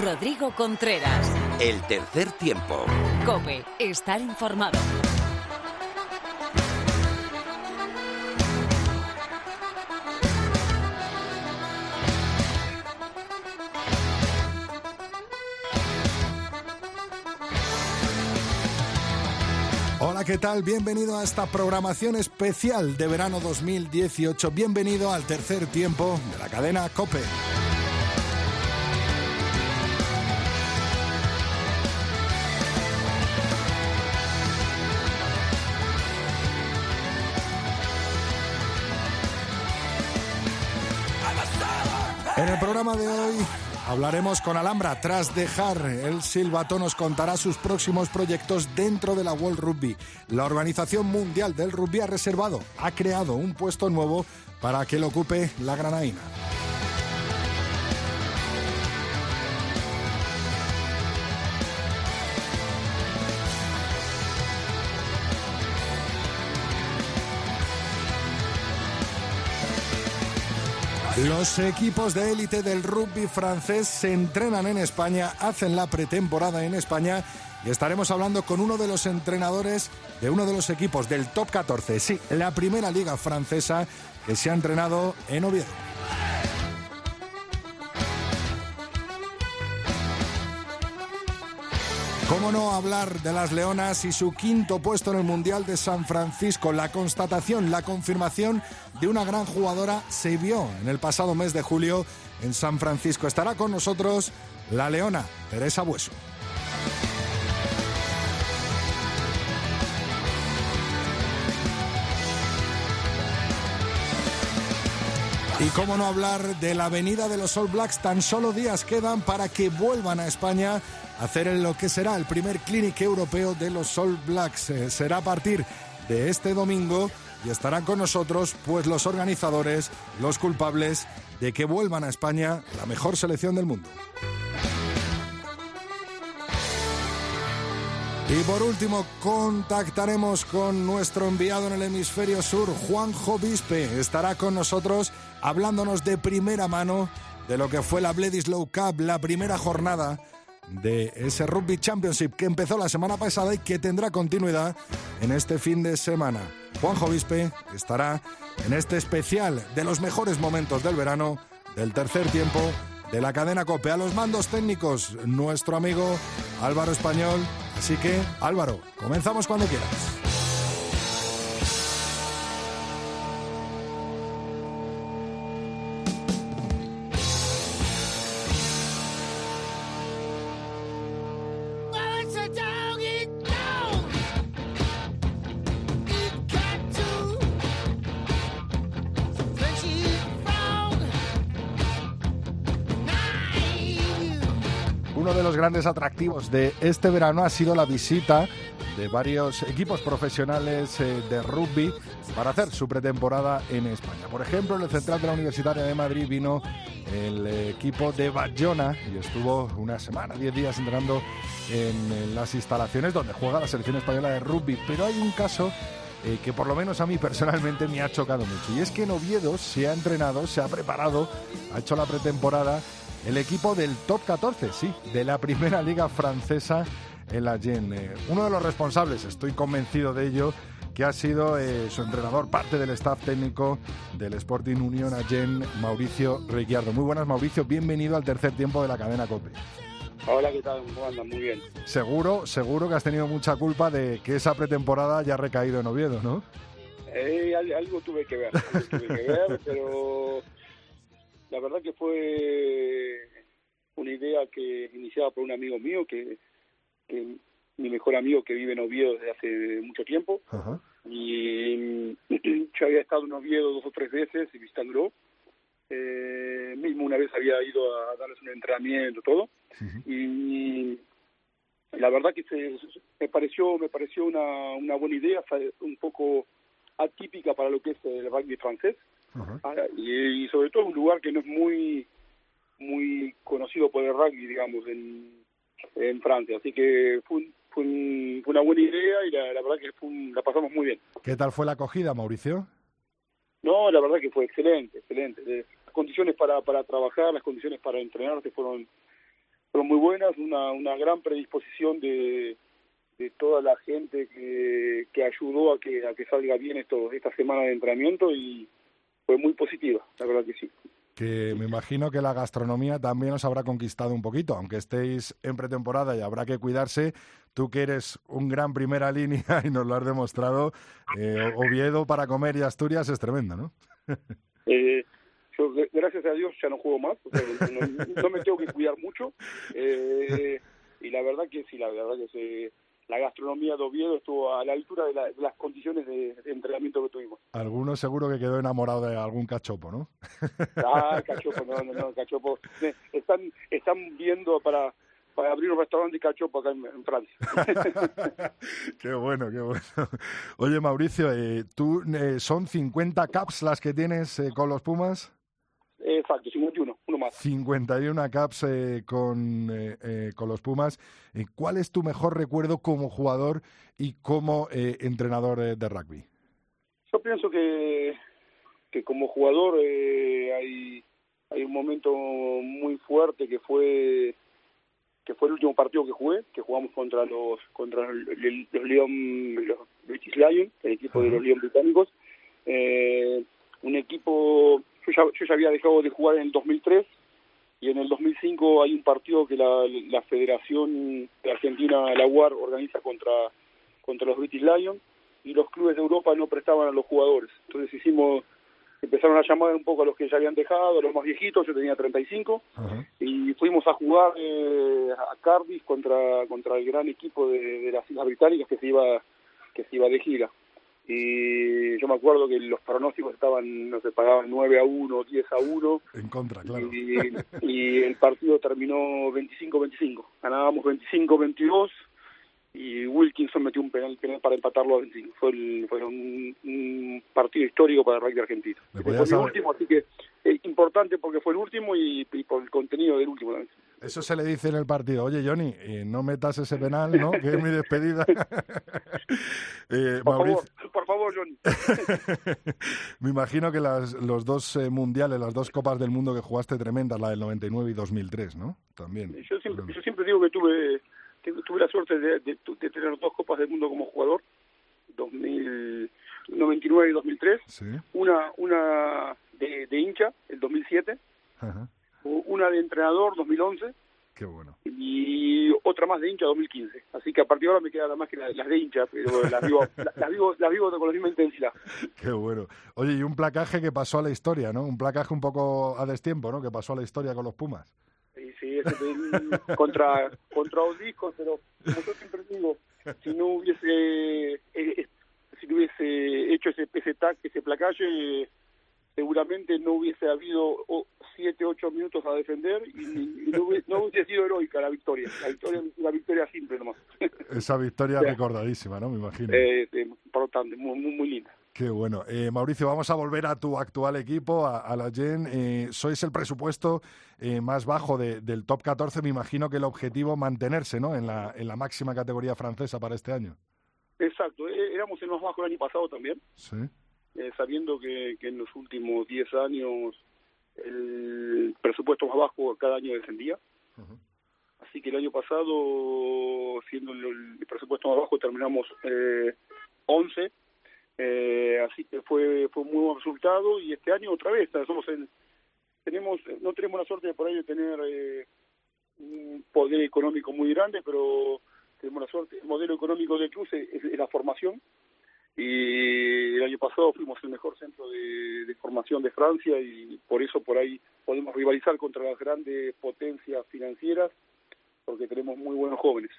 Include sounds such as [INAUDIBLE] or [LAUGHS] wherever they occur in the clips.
Rodrigo Contreras. El tercer tiempo. Cope, estar informado. Hola, ¿qué tal? Bienvenido a esta programación especial de verano 2018. Bienvenido al tercer tiempo de la cadena Cope. Programa de hoy hablaremos con Alhambra. Tras dejar el Silbato nos contará sus próximos proyectos dentro de la World Rugby. La Organización Mundial del Rugby ha reservado, ha creado un puesto nuevo para que lo ocupe la Granaína. Los equipos de élite del rugby francés se entrenan en España, hacen la pretemporada en España y estaremos hablando con uno de los entrenadores de uno de los equipos del top 14, sí, la primera liga francesa que se ha entrenado en Oviedo. ¿Cómo no hablar de las Leonas y su quinto puesto en el Mundial de San Francisco? La constatación, la confirmación de una gran jugadora se vio en el pasado mes de julio en San Francisco. Estará con nosotros la Leona, Teresa Bueso. Y cómo no hablar de la venida de los All Blacks, tan solo días quedan para que vuelvan a España hacer lo que será el primer clinic europeo de los All Blacks. Eh, será a partir de este domingo y estarán con nosotros pues los organizadores, los culpables de que vuelvan a España la mejor selección del mundo. Y por último, contactaremos con nuestro enviado en el hemisferio sur, Juanjo Vispe. Estará con nosotros hablándonos de primera mano de lo que fue la Bledisloe Cup, la primera jornada de ese Rugby Championship que empezó la semana pasada y que tendrá continuidad en este fin de semana. Juanjo Vispe estará en este especial de los mejores momentos del verano del tercer tiempo de la cadena COPE. A los mandos técnicos, nuestro amigo Álvaro Español. Así que, Álvaro, comenzamos cuando quieras. Grandes atractivos de este verano ha sido la visita de varios equipos profesionales eh, de rugby para hacer su pretemporada en España. Por ejemplo, en el Central de la Universitaria de Madrid vino el equipo de Bayona y estuvo una semana, diez días entrenando en, en las instalaciones donde juega la selección española de rugby. Pero hay un caso eh, que por lo menos a mí personalmente me ha chocado mucho. Y es que en Oviedo se ha entrenado, se ha preparado, ha hecho la pretemporada el equipo del top 14, sí, de la primera [LAUGHS] liga francesa en la Gen. Eh, uno de los responsables, estoy convencido de ello, que ha sido eh, su entrenador, parte del staff técnico del Sporting Union Agen, Mauricio Ricciardo. Muy buenas, Mauricio, bienvenido al tercer tiempo de la cadena COPE. Hola, ¿qué tal? ¿Cómo andan? Muy bien. Seguro, seguro que has tenido mucha culpa de que esa pretemporada haya recaído en Oviedo, ¿no? Eh, algo tuve que ver, algo tuve que ver, [LAUGHS] pero la verdad que fue una idea que iniciaba por un amigo mío, que, que mi mejor amigo que vive en Oviedo desde hace mucho tiempo. Ajá. Y [CLEARS THROAT] yo había estado en Oviedo dos o tres veces visitándolo. Eh, mismo una vez había ido a darles un entrenamiento, todo. Y la verdad que se, me pareció me pareció una, una buena idea, un poco atípica para lo que es el rugby francés. Ah, y, y sobre todo un lugar que no es muy muy conocido por el rugby, digamos, en, en Francia. Así que fue, un- fue, un- fue una buena idea y la, la verdad que fue un- la pasamos muy bien. ¿Qué tal fue la acogida, Mauricio? No, la verdad que fue excelente, excelente. Las condiciones para, para trabajar, las condiciones para entrenarse fueron fueron muy buenas, una, una gran predisposición de, de toda la gente que, que ayudó a que, a que salga bien esto, esta semana de entrenamiento y fue muy positiva, la verdad que sí que me imagino que la gastronomía también os habrá conquistado un poquito, aunque estéis en pretemporada y habrá que cuidarse. Tú que eres un gran primera línea [LAUGHS] y nos lo has demostrado, eh, Oviedo para comer y Asturias es tremendo, ¿no? [LAUGHS] eh, yo, gracias a Dios ya no juego más, no, me tengo que cuidar mucho. Eh, y la verdad que sí, la verdad que se la gastronomía de Oviedo estuvo a la altura de, las condiciones de, entrenamiento que tuvimos. Algunos seguro que quedó enamorado de algún cachopo, ¿no? [LAUGHS] Ah, cachopo, no, no, no, cachopo. Están, están viendo para, para abrir un restaurante de cachopo acá en, Francia. [LAUGHS] qué bueno, qué bueno. Oye, Mauricio, eh, ¿tú eh, son 50 caps las que tienes eh, con los Pumas? Exacto, 51, más. 51 caps eh, con, eh, eh, con los Pumas. ¿Cuál es tu mejor recuerdo como jugador y como entrenador de rugby? Yo pienso que, que como jugador hay, hay un momento muy fuerte que fue que fue el último partido que jugué, que jugamos contra los contra los, León, los British Lions, el equipo de los León británicos. un equipo yo ya, yo ya había dejado de jugar en el 2003 y en el 2005 hay un partido que la, la Federación de Argentina, la UAR, organiza contra, contra los British Lions y los clubes de Europa no prestaban a los jugadores. Entonces hicimos, empezaron a llamar un poco a los que ya habían dejado, a los más viejitos, yo tenía 35, y fuimos a jugar eh, a Cardiff contra, contra el gran equipo de, de las Islas Británicas que se iba que se iba de gira y yo me acuerdo que los pronósticos estaban, no sé, pagaban 9 a 1, 10 a 1. En contra, claro. Y, el partido terminó 25-25. Ganábamos 25-22 y Wilkinson metió un penal, penal para empatarlo a 25. Fue, fue un, partido histórico para el rugby argentino. Fue el último, así que es importante porque fue el último y, por el contenido del último también. Eso se le dice en el partido. Oye, Johnny, eh, no metas ese penal, ¿no? [LAUGHS] que es mi despedida. [LAUGHS] eh, por, favor, por favor, Johnny. [LAUGHS] Me imagino que las, los dos eh, mundiales, las dos copas del mundo que jugaste tremendas, la del 99 y 2003, ¿no? También. Yo siempre, yo siempre digo que tuve, tuve la suerte de, de, de, tener dos copas del mundo como jugador, 2099 y 2003. ¿Sí? Una, una de, de hincha, el 2007. Ajá una de entrenador 2011. Qué bueno. Y otra más de hincha 2015. Así que a partir de ahora me quedan más que las de hincha, pero [LAUGHS] las vivo, las, vivo, las vivo con la misma intensidad. Qué bueno. Oye, y un placaje que pasó a la historia, ¿no? Un placaje un poco a destiempo, ¿no? Que pasó a la historia con los Pumas. Sí, sí, contra, contra Odiscos, pero como yo siempre digo, si no hubiese, eh, eh, si no hubiese hecho ese, ese, ese placaje, seguramente no hubiese habido siete, ocho minutos a defender y, no, hubiese, sido heroica la victoria. La victoria la victoria simple nomás. [LAUGHS] Esa victoria [LAUGHS] recordadísima, ¿no? Me imagino. Eh, eh, importante, muy, muy, linda. Qué bueno. Eh, Mauricio, vamos a volver a tu actual equipo, a, la GEN. Eh, sois el presupuesto más bajo del top 14. Me imagino que el objetivo mantenerse ¿no? en, la, en la máxima categoría francesa para este año. Exacto. Éramos el más bajo el año pasado también. Sí. sabiendo que, que en los últimos 10 años el presupuesto más bajo cada año descendía. Así que el año pasado, siendo el, presupuesto más bajo, terminamos eh, 11. Eh, así que fue fue un muy buen resultado y este año otra vez somos el, tenemos no tenemos la suerte de por ahí de tener eh, un poder económico muy grande pero tenemos la suerte el modelo económico de Cruz es la formación y el año pasado fuimos el mejor centro de, formación de Francia y por eso por ahí podemos rivalizar contra las grandes potencias financieras porque tenemos muy buenos jóvenes.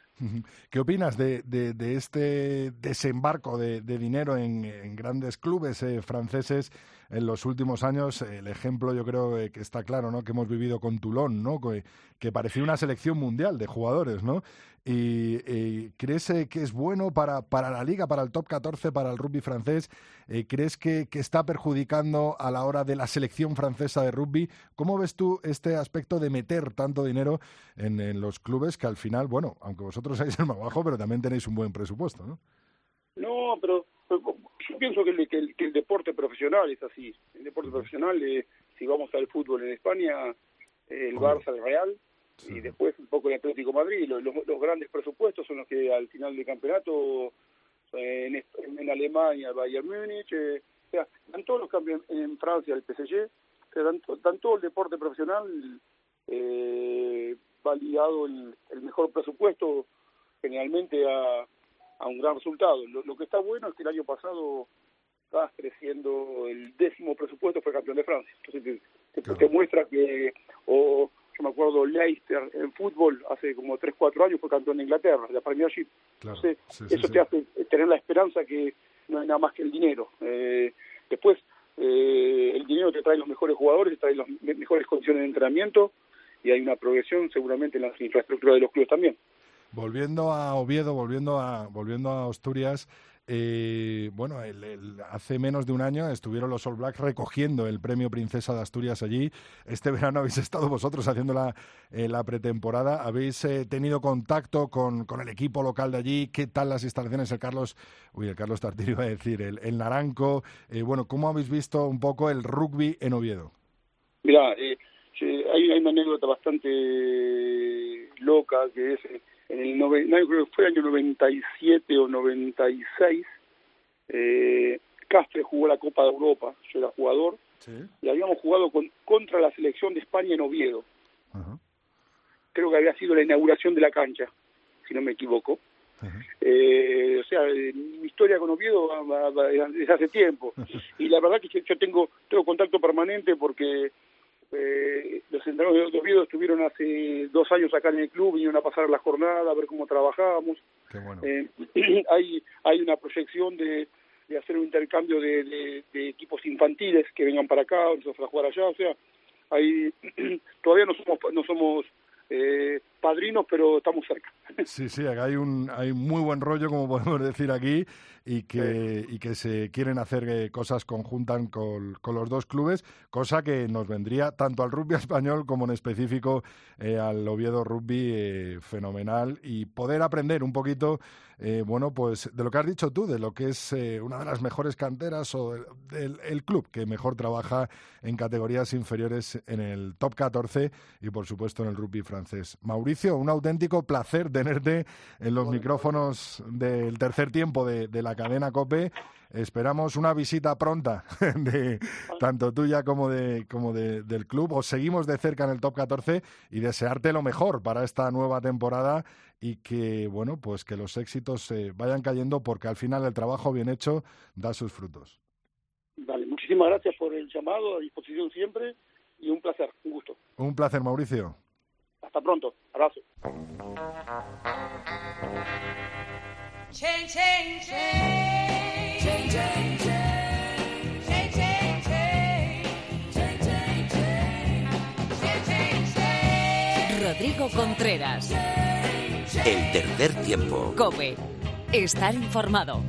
¿Qué opinas de, de, este desembarco de, dinero en, grandes clubes eh, franceses en los últimos años? El ejemplo yo creo que está claro, ¿no? Que hemos vivido con Toulon, ¿no? Que, que parecía una selección mundial de jugadores, ¿no? ¿Y crees eh, que es bueno para, para la liga, para el top 14, para el rugby francés? Eh, ¿Crees que, que, está perjudicando a la hora de la selección francesa de rugby? ¿Cómo ves tú este aspecto de meter tanto dinero en, los clubes que al final, bueno, aunque vosotros [LAUGHS] seáis el más bajo, pero también tenéis un buen presupuesto, ¿no? No, pero, yo pienso que el, que, el, deporte profesional es así. El deporte profesional, eh, si vamos al fútbol en España, el Barça, el Real, y después un poco el Atlético de Madrid. Los, los, grandes presupuestos son los que al final del campeonato en, en Alemania el Bayern Múnich, eh, o sea, dan todos los cambios en, Francia el PSG, dan, dan, todo el deporte profesional eh, va ligado el, el, mejor presupuesto generalmente a, a un gran resultado. Lo, lo, que está bueno es que el año pasado estás creciendo el décimo presupuesto fue campeón de Francia. Entonces te, te, muestra que, o yo me acuerdo Leicester en fútbol hace como 3, 4 años fue campeón de Inglaterra, de la Premiership. Entonces, eso te hace tener la esperanza que no hay nada más que el dinero. Eh, después, eh, el dinero te trae los mejores jugadores, te trae las mejores condiciones de entrenamiento y hay una progresión seguramente en las infraestructuras de los clubes también. Volviendo a Oviedo, volviendo a, volviendo a Asturias, eh, bueno, hace menos de un año estuvieron los All Blacks recogiendo el premio Princesa de Asturias allí. Este [LAUGHS] verano habéis estado vosotros haciendo la, eh, la pretemporada. ¿Habéis eh, tenido contacto con, con, el equipo local de allí? ¿Qué tal las instalaciones? El Carlos, uy, el Carlos Tartirio iba a decir, el, el Naranco. bueno, ¿cómo habéis visto un poco el rugby en Oviedo? Mira, hay, hay una anécdota bastante loca que es en el no, creo que fue el año 97 o 96, eh, Castre jugó la Copa de Europa, yo era jugador, y habíamos jugado con, contra la selección de España en Oviedo. Creo que había sido la inauguración de la cancha, si no me equivoco. eh, o sea, mi historia con Oviedo desde hace tiempo. y la verdad que yo tengo, tengo contacto permanente porque eh, los entrenadores de Oviedo estuvieron hace dos años acá en el club, vinieron a pasar la jornada, a ver cómo trabajábamos. Eh, [CLEARS THROAT] hay, hay una proyección de, de hacer un intercambio de, de, equipos infantiles que vengan para acá, nosotros a jugar allá, o sea, hay, [CLEARS THROAT] todavía no somos, no somos eh, padrinos, pero estamos cerca. [LAUGHS] Sí, sí, hay un hay muy buen rollo, como podemos decir aquí, y que, y que se quieren hacer eh, cosas conjuntas con, con, los dos clubes, cosa que nos vendría tanto al rugby [LAUGHS] español como en específico eh, al Oviedo Rugby eh, fenomenal y poder aprender un poquito, bueno, pues de lo que has dicho tú, de lo que es una de las mejores canteras o del el club que mejor trabaja en categorías inferiores en el top 14 y por supuesto en el rugby francés. Mauricio, un auténtico placer tenerte en los micrófonos del tercer tiempo de, de la cadena COPE. Esperamos una visita pronta [LAUGHS] de tanto tuya como de como de, del club. Os seguimos de cerca en el top 14 y desearte lo mejor para esta nueva temporada y que bueno pues que los éxitos se vayan cayendo porque al final el trabajo bien hecho da sus frutos. Vale, muchísimas gracias por el llamado, a disposición siempre y un placer, un gusto. Un placer, Mauricio. Hasta pronto, abrazo. Rodrigo Contreras. El tercer tiempo. Cope. Estar informado.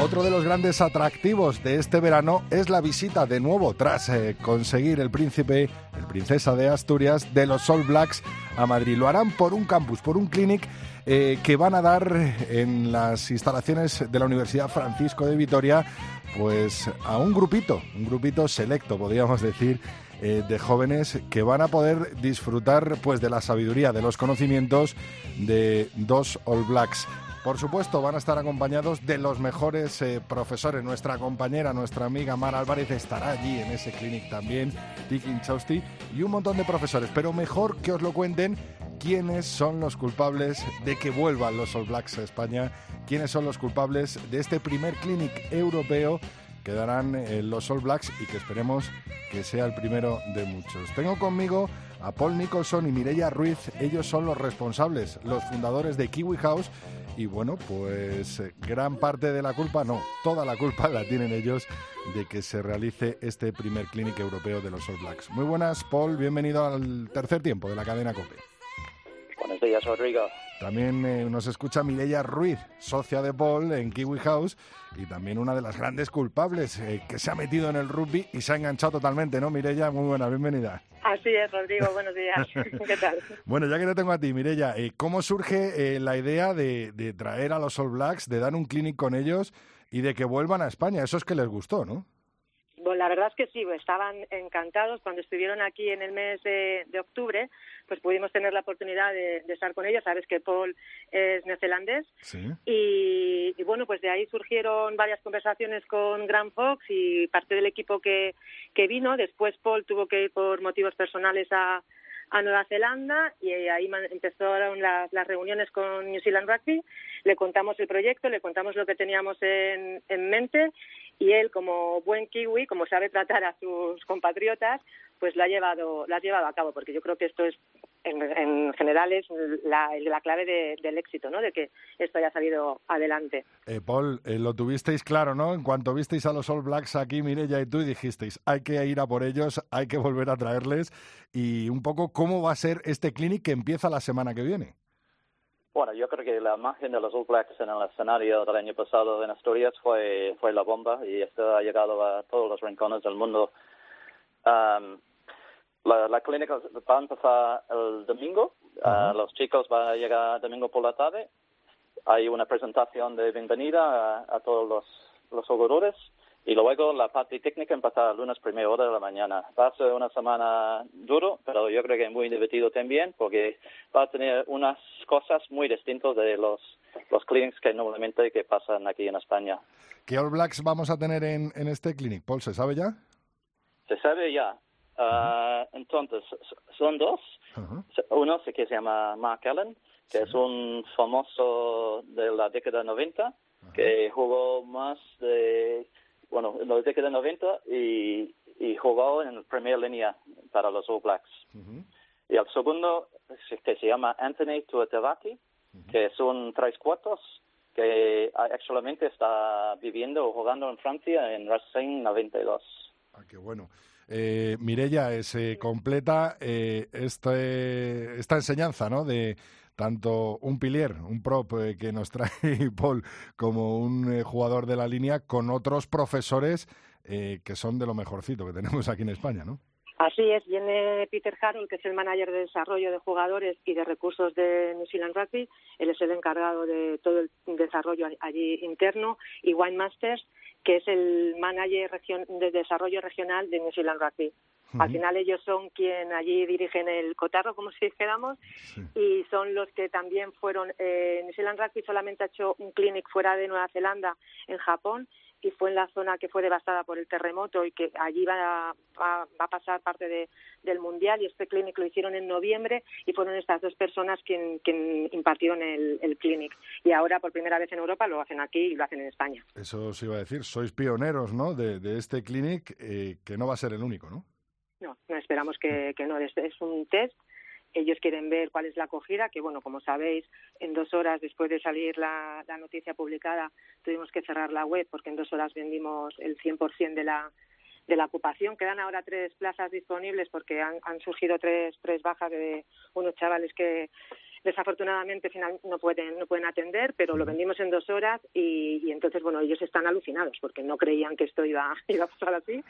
Otro de los grandes atractivos de este verano es la visita de nuevo tras eh, conseguir el príncipe, el princesa de Asturias, de los All Blacks a Madrid. Lo harán por un campus, por un clinic eh, que van a dar en las instalaciones de la Universidad Francisco de Vitoria, pues a un grupito, un grupito selecto, podríamos decir, eh, de jóvenes que van a poder disfrutar pues de la sabiduría, de los conocimientos de dos All Blacks. Por supuesto, van a estar acompañados de los mejores eh, profesores. Nuestra compañera, nuestra amiga Mara Álvarez estará allí en ese clinic también, Tiki Chausti, y un montón de profesores. Pero mejor que os lo cuenten quiénes son los culpables de que vuelvan los All Blacks a España, quiénes son los culpables de este primer clinic europeo que darán eh, los All Blacks y que esperemos que sea el primero de muchos. Tengo conmigo a Paul Nicholson y Mireia Ruiz, ellos son los responsables, los fundadores de Kiwi House y bueno, pues eh, gran parte de la culpa, no, toda la culpa la tienen ellos de que se realice este primer clinic europeo de los All Blacks. Muy buenas, Paul, bienvenido al tercer tiempo de la cadena COPE. Buenos días, Rodrigo. También eh, nos escucha Mireia Ruiz, socia de Paul en Kiwi House y también una de las grandes culpables eh, que se ha metido en el rugby y se ha enganchado totalmente, ¿no, Mireia? Muy buena, bienvenida. Así es, Rodrigo, buenos días. [LAUGHS] ¿Qué tal? Bueno, ya que te tengo a ti, Mireia, eh, ¿cómo surge la idea de, de, traer a los All Blacks, de dar un clinic con ellos y de que vuelvan a España? Eso es que les gustó, ¿no? Pues la verdad es que sí, estaban encantados. Cuando estuvieron aquí en el mes de, octubre, pues pudimos tener la oportunidad de, estar con ellos. Sabes que Paul es neozelandés. Y, bueno, pues de ahí surgieron varias conversaciones con Grant Fox y parte del equipo que, que vino. Después Paul tuvo que ir por motivos personales a, a Nueva Zelanda y ahí empezaron las, las, reuniones con New Zealand Rugby. Le contamos el proyecto, le contamos lo que teníamos en, en mente y él, como buen kiwi, como sabe tratar a sus compatriotas, pues lo ha llevado, lo ha llevado a cabo, porque yo creo que esto es, en, general, es la, la clave del éxito, ¿no? De que esto haya salido adelante. Eh, Paul, eh, lo tuvisteis claro, ¿no? En cuanto visteis a los All Blacks aquí, Mireya y tú, y dijisteis, hay que ir a por ellos, hay que volver a traerles, y un poco cómo va a ser este clinic que empieza la semana que viene. Bueno, yo creo que la imagen de los All Blacks en el escenario del año pasado en Asturias fue, fue la bomba y esto ha llegado a todos los rincones del mundo. Um, la, la, clínica va a empezar el domingo. Uh, los chicos van a llegar domingo por la tarde. Hay una presentación de bienvenida a, todos los, los jugadores y luego la parte técnica empieza el lunes primera hora de la mañana. Va a ser una semana duro, pero yo creo que muy divertido también, porque va a tener unas cosas muy distintas de los, los clinics que normalmente que pasan aquí en España. ¿Qué All Blacks vamos a tener en, en este clinic, Paul? ¿Se sabe ya? Se sabe ya. Ah, entonces, son dos. Uno que se llama Mark Allen, que es un famoso de la década 90, que jugó más de bueno, en la década de 90 y, y jugó en la primera línea para los All Blacks. Y el segundo, que se llama Anthony Tuatevaki, que es un tres cuartos que actualmente está viviendo o jugando en Francia en Racing 92. Ah, qué bueno. Eh, Mirella, se completa eh, este, esta enseñanza ¿no? de, tanto un pilier, un prop eh, que nos trae [LAUGHS] Paul, como un eh, jugador de la línea con otros profesores eh, que son de lo mejorcito que tenemos aquí en España, ¿no? Así es, viene Peter Harold, que es el manager de desarrollo de jugadores y de recursos de New Zealand Rugby. Él es el encargado de todo el desarrollo allí interno. Y Wayne Masters, que es el manager de desarrollo regional de New Zealand Rugby. Al final ellos son quien allí dirigen el cotarro, como si dijéramos, y son los que también fueron. Eh, New Zealand Rugby solamente ha hecho un clinic fuera de Nueva Zelanda, en Japón, y fue en la zona que fue devastada por el terremoto y que allí va a, a pasar parte de, del mundial y este clinic lo hicieron en noviembre y fueron estas dos personas quien, quien impartieron el, el clinic y ahora por primera vez en Europa lo hacen aquí y lo hacen en España. Eso os iba a decir, sois pioneros ¿no? de, de este clinic eh, que no va a ser el único, ¿no? No, no esperamos que, que no. Es, es un test ellos quieren ver cuál es la acogida, que bueno, como sabéis, en dos horas después de salir la, la noticia publicada tuvimos que cerrar la web porque en dos horas vendimos el 100% de la, de la ocupación. Quedan ahora tres plazas disponibles porque han, han surgido tres, tres bajas de unos chavales que desafortunadamente final no pueden no pueden atender pero lo vendimos en dos horas y, y, entonces bueno ellos están alucinados porque no creían que esto iba, [LAUGHS] iba a pasar así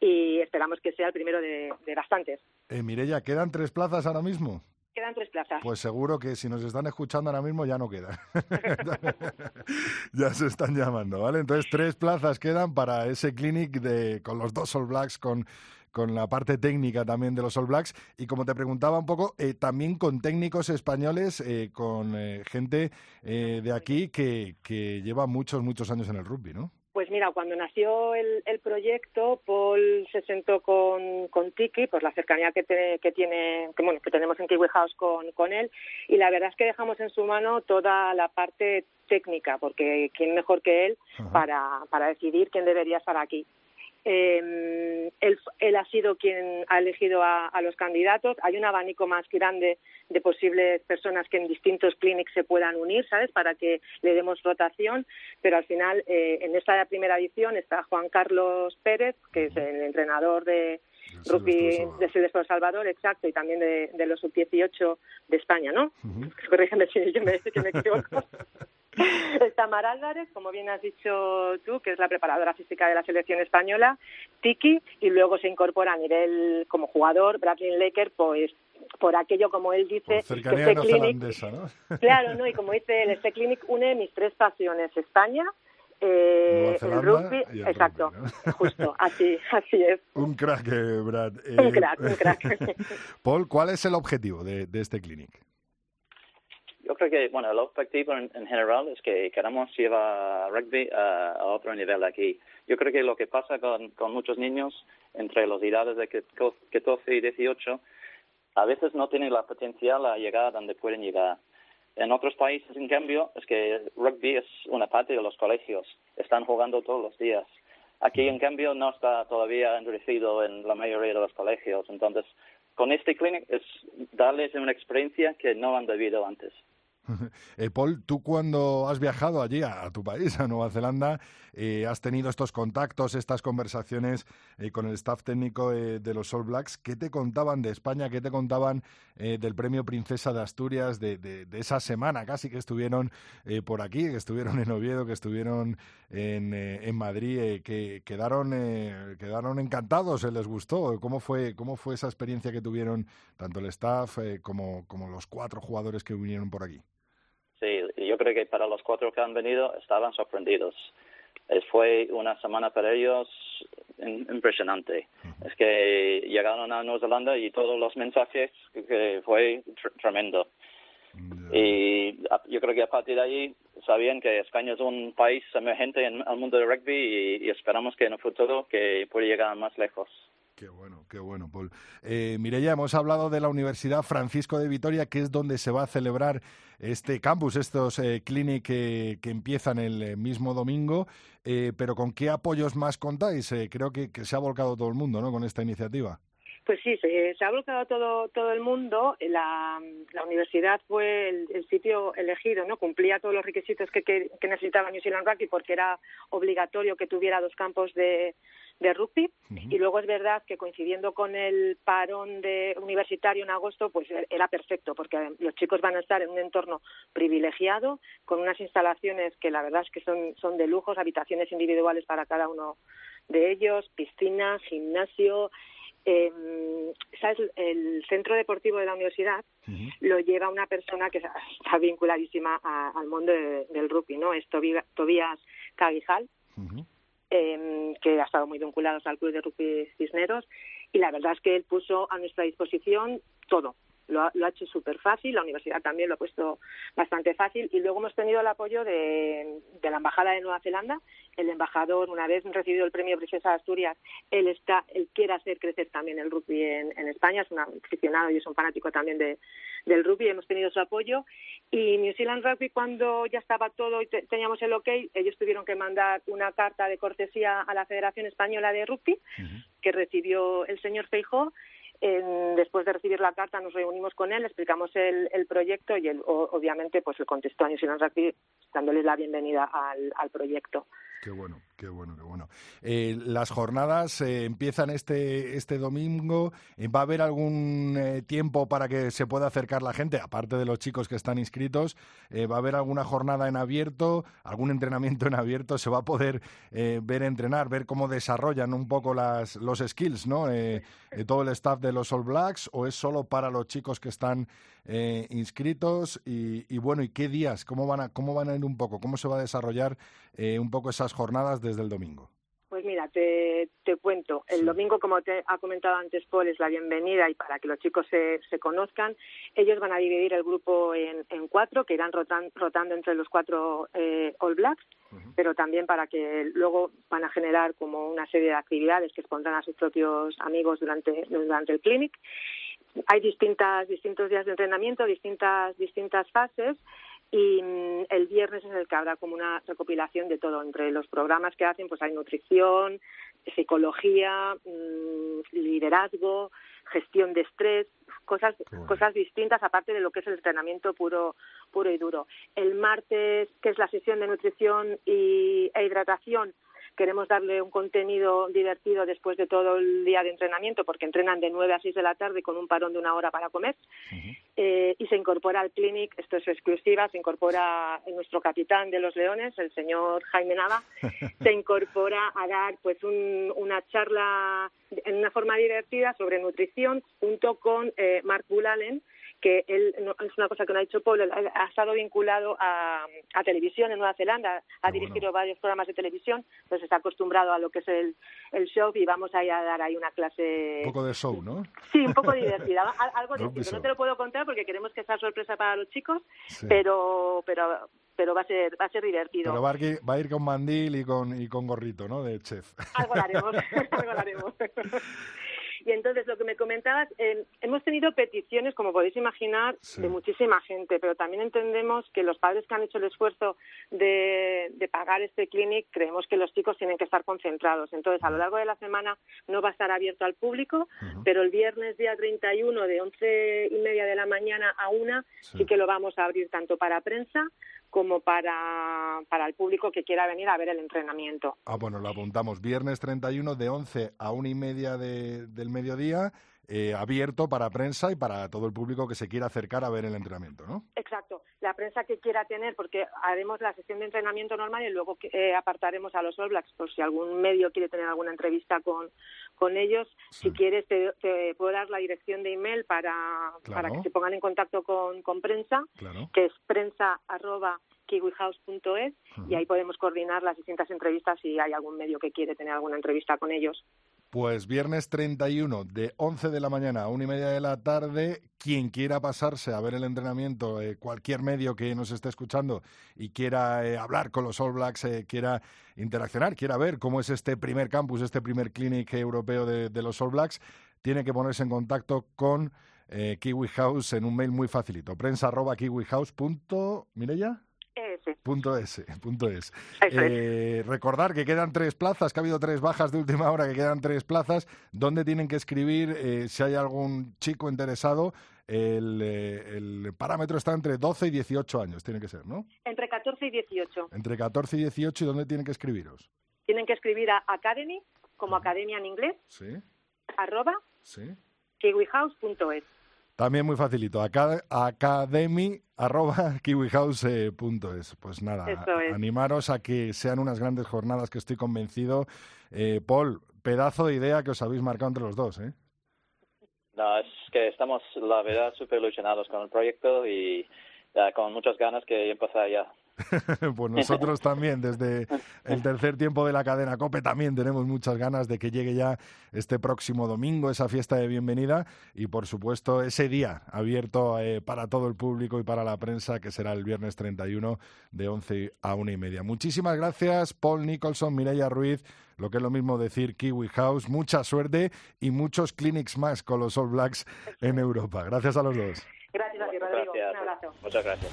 y esperamos que sea el primero de, de bastantes eh, Mireya quedan tres plazas ahora mismo Quedan tres plazas. Pues seguro que si nos están escuchando ahora mismo ya no queda. [LAUGHS] ya se están llamando, ¿vale? Entonces tres plazas quedan para ese clinic de, con los dos All Blacks, con con la parte técnica también de los All Blacks y como te preguntaba un poco, eh, también con técnicos españoles, eh, con eh, gente de aquí que, que lleva muchos, muchos años en el rugby, ¿no? Pues mira, cuando nació el, el proyecto, Paul se sentó con, con Tiki, por la cercanía que, que tiene, que, bueno, que tenemos en Kiwi House con, con él, y la verdad es que dejamos en su mano toda la parte técnica, porque quién mejor que él para, para decidir quién debería estar aquí. Eh, él, él, ha sido quien ha elegido a, a, los candidatos. Hay un abanico más grande de posibles personas que en distintos clinics se puedan unir, ¿sabes? Para que le demos rotación. Pero al final, eh, en esta primera edición está Juan Carlos Pérez, que es el entrenador de, rugby de Silvestre Salvador, exacto, y también de, de los sub-18 de España, ¿no? Uh [LAUGHS] Corrígeme si yo me, que me equivoco. [LAUGHS] [LAUGHS] Está Mar Álvarez, como bien has dicho tú, que es la preparadora física de la selección española, Tiki, y luego se incorpora a nivel como jugador, Bradley Laker, pues por aquello como él dice, este clinic, ¿no? [LAUGHS] claro, no, y como dice él, este clinic une mis tres pasiones, España, Eh, el rugby, exacto, [LAUGHS] justo, así, así es. Un crack, eh, Brad. un crack, un crack. Paul, ¿cuál es el objetivo de, de este clinic? Yo creo que, bueno, el objetivo en, general es que queramos llevar rugby a otro nivel aquí. Yo creo que lo que pasa con, muchos niños entre las edades de 14 y 18, a veces no tienen la potencial a llegar donde pueden llegar. En otros países, en cambio, es que rugby es una parte de los colegios. Están jugando todos los días. Aquí, en cambio, no está todavía endurecido en la mayoría de los colegios. Entonces, con este clinic es darles una experiencia que no han debido antes. [LAUGHS] Eh, Paul, tú cuando has viajado allí a, tu país, a Nueva Zelanda, eh, has tenido estos contactos, estas conversaciones eh, con el staff técnico de los All Blacks. ¿Qué te contaban de España? ¿Qué te contaban del premio Princesa de Asturias, de, esa semana casi que estuvieron por aquí, que estuvieron en Oviedo, que estuvieron en, Madrid, que quedaron, quedaron encantados, les gustó? ¿Cómo fue, ¿Cómo fue esa experiencia que tuvieron tanto el staff como, como los cuatro jugadores que vinieron por aquí? Creo que para los cuatro que han venido estaban sorprendidos. fue una semana para ellos impresionante. Es que llegaron a Nueva Zelanda y todos los mensajes que fue tremendo. Y yo creo que a partir de ahí sabían que España es un país emergente en el mundo del rugby y, y esperamos que en el futuro que pueda llegar más lejos. Qué bueno, qué bueno, Paul. Eh, Mireya, hemos hablado de la Universidad Francisco de Vitoria, que es donde se va a celebrar este campus, estos eh, clinic que, empiezan el eh, mismo domingo. Eh, pero ¿con qué apoyos más contáis? creo que, se ha volcado todo el mundo ¿no? con esta iniciativa. Pues sí, se, ha volcado todo, todo el mundo. La, universidad fue el, sitio elegido, ¿no? Cumplía todos los requisitos que, que, que necesitaba New Zealand Rugby porque era obligatorio que tuviera dos campos de, de rugby. Y luego es verdad que coincidiendo con el parón de universitario en agosto pues e-, era perfecto porque los chicos van a estar en un entorno privilegiado con unas instalaciones que la verdad es que son son de lujos habitaciones individuales para cada uno de ellos piscina gimnasio eh, ¿sabes? el centro deportivo de la universidad lo lleva una persona que está vinculadísima al mundo del rugby no es Tobías Cagijal eh, que ha estado muy vinculados al Club de Rugby Cisneros, y la verdad es que él puso a nuestra disposición todo, lo ha, hecho súper fácil, la universidad también lo ha puesto bastante fácil y luego hemos tenido el apoyo de, la Embajada de Nueva Zelanda. El embajador, una vez recibido el premio Princesa de Asturias, él, está, él quiere hacer crecer también el rugby en, España, es un aficionado y es un fanático también de, del rugby, hemos tenido su apoyo. Y New Zealand Rugby, cuando ya estaba todo y teníamos el ok, ellos tuvieron que mandar una carta de cortesía a la Federación Española de Rugby, que recibió el señor Feijó, después de recibir la carta nos reunimos con él, explicamos el, proyecto y él obviamente pues le contestó a New Zealand Rugby dándoles la bienvenida al proyecto. Qué bueno, qué bueno, qué bueno. Eh, las jornadas eh, empiezan este, este domingo. Eh, ¿Va a haber algún tiempo para que se pueda acercar la gente, aparte de los chicos que están inscritos? ¿Va a haber alguna jornada en abierto, algún entrenamiento en abierto? ¿Se va a poder ver entrenar, ver cómo desarrollan un poco las, los skills, ¿no? todo el staff de los All Blacks, o es solo para los chicos que están inscritos? Y, y, bueno, ¿y qué días? ¿Cómo van, a, ¿Cómo van a ir un poco? ¿Cómo se va a desarrollar un poco esas jornadas desde el domingo? Pues mira, te, te cuento. El domingo, como te ha comentado antes Paul, es la bienvenida y para que los chicos se, se conozcan. Ellos van a dividir el grupo en, en cuatro, que irán rotando entre los cuatro eh, All Blacks, pero también para que luego van a generar como una serie de actividades que expondrán a sus propios amigos durante, durante el clinic. Hay distintas, distintos días de entrenamiento, distintas, distintas fases y mm, el viernes es el que habrá como una recopilación de todo. Entre los programas que hacen, pues hay nutrición, psicología, mm, liderazgo, gestión de estrés, cosas, cosas distintas aparte de lo que es el entrenamiento puro, puro y duro. El martes, que es la sesión de nutrición y, e hidratación, queremos darle un contenido divertido después de todo el día de entrenamiento, porque entrenan de 9 a 6 de la tarde con un parón de una hora para comer. Eh, y se incorpora al clinic, esto es exclusiva, se incorpora nuestro capitán de los Leones, el señor Jaime Nava, [LAUGHS] se incorpora a dar pues una charla en una forma divertida sobre nutrición junto con eh, Mark Bullalen, que él, es una cosa que no ha dicho Paul, ha estado vinculado a, televisión en Nueva Zelanda, ha dirigido varios programas de televisión, entonces está acostumbrado a lo que es el, el show y vamos a, ir a dar ahí una clase... Un poco de show, ¿no? Sí, un poco divertida, algo distinto. No te lo puedo contar porque queremos que sea sorpresa para los chicos, pero, pero pero va a ser va a ser divertido. Pero va a, ir, va a ir con mandil y con y con gorrito, ¿no? De chef. Algo haremos, [LAUGHS] algo haremos. Y entonces, lo que me comentabas, eh, hemos tenido peticiones, como podéis imaginar, de muchísima gente, pero también entendemos que los padres que han hecho el esfuerzo de, pagar este clinic, creemos que los chicos tienen que estar concentrados. Entonces, a lo largo de la semana no va a estar abierto al público, pero el viernes día 31 de once y media de la mañana a una sí que lo vamos a abrir tanto para prensa como para, para el público que quiera venir a ver el entrenamiento. Ah, bueno, lo apuntamos. Viernes 31 de 11 a una y media de, del mediodía. Eh, abierto para prensa y para todo el público que se quiera acercar a ver el entrenamiento, ¿no? Exacto. La prensa que quiera tener, porque haremos la sesión de entrenamiento normal y luego eh, apartaremos a los All Blacks por si algún medio quiere tener alguna entrevista con, con ellos. Si quieres, te, puedo dar la dirección de email para, para que se pongan en contacto con, con prensa, que es prensa arroba kiwihouse.es y ahí podemos coordinar las distintas entrevistas si hay algún medio que quiere tener alguna entrevista con ellos. Pues viernes 31 de 11 de la mañana a una y media de la tarde, quien quiera pasarse a ver el entrenamiento, eh, cualquier medio que nos esté escuchando y quiera eh, hablar con los All Blacks, eh, quiera interaccionar, quiera ver cómo es este primer campus, este primer clinic europeo de, los All Blacks, tiene que ponerse en contacto con Kiwi House en un mail muy facilito, prensa arroba kiwihouse Punto S, [LAUGHS] punto es. Eh, recordar que quedan tres plazas, que ha habido tres bajas de última hora, que quedan tres plazas. ¿Dónde tienen que escribir eh, si hay algún chico interesado? El, eh, el, parámetro está entre 12 y 18 años, tiene que ser, ¿no? Entre 14 y 18. Entre 14 y 18, ¿y dónde tienen que escribiros? Tienen que escribir a Academy, como academia en inglés, sí. arroba, sí. kiwihouse.es. También muy facilito, academy.kiwihouse.es. Pues nada, animaros a que sean unas grandes jornadas que estoy convencido. Eh, Paul, pedazo de idea que os habéis marcado entre los dos, ¿eh? No, es que estamos, la verdad, súper ilusionados con el proyecto y con muchas ganas que empezar ya. [LAUGHS] pues nosotros [LAUGHS] también, desde el tercer tiempo de la cadena COPE, también tenemos muchas ganas de que llegue ya este próximo domingo esa fiesta de bienvenida y, por supuesto, ese día abierto eh, para todo el público y para la prensa, que será el viernes 31 de 11 a una y media. Muchísimas gracias, Paul Nicholson, Mireia Ruiz, lo que es lo mismo decir Kiwi House. Mucha suerte y muchos clinics más con los All Blacks en Europa. Gracias a los dos. Gracias a Rodrigo. Muchas gracias.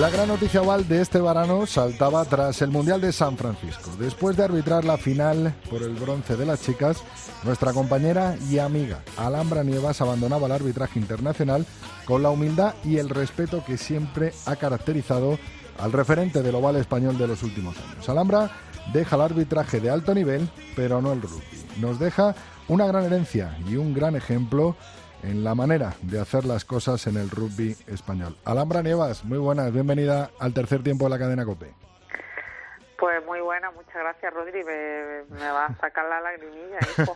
La gran noticia oval de este verano saltaba tras el Mundial de San Francisco. Después de arbitrar la final por el bronce de las chicas, nuestra compañera y amiga Alhambra Nievas abandonaba el arbitraje internacional con la humildad y el respeto que siempre ha caracterizado al referente del oval español de los últimos años. Alhambra deja el arbitraje de alto nivel, pero no el rugby. Nos deja una gran herencia y un gran ejemplo en la manera de hacer las cosas en el rugby español. Alhambra Nievas, muy buenas, bienvenida al tercer tiempo de la cadena COPE. Pues muy buena, muchas gracias Rodri, me, va a sacar la lagrimilla, hijo.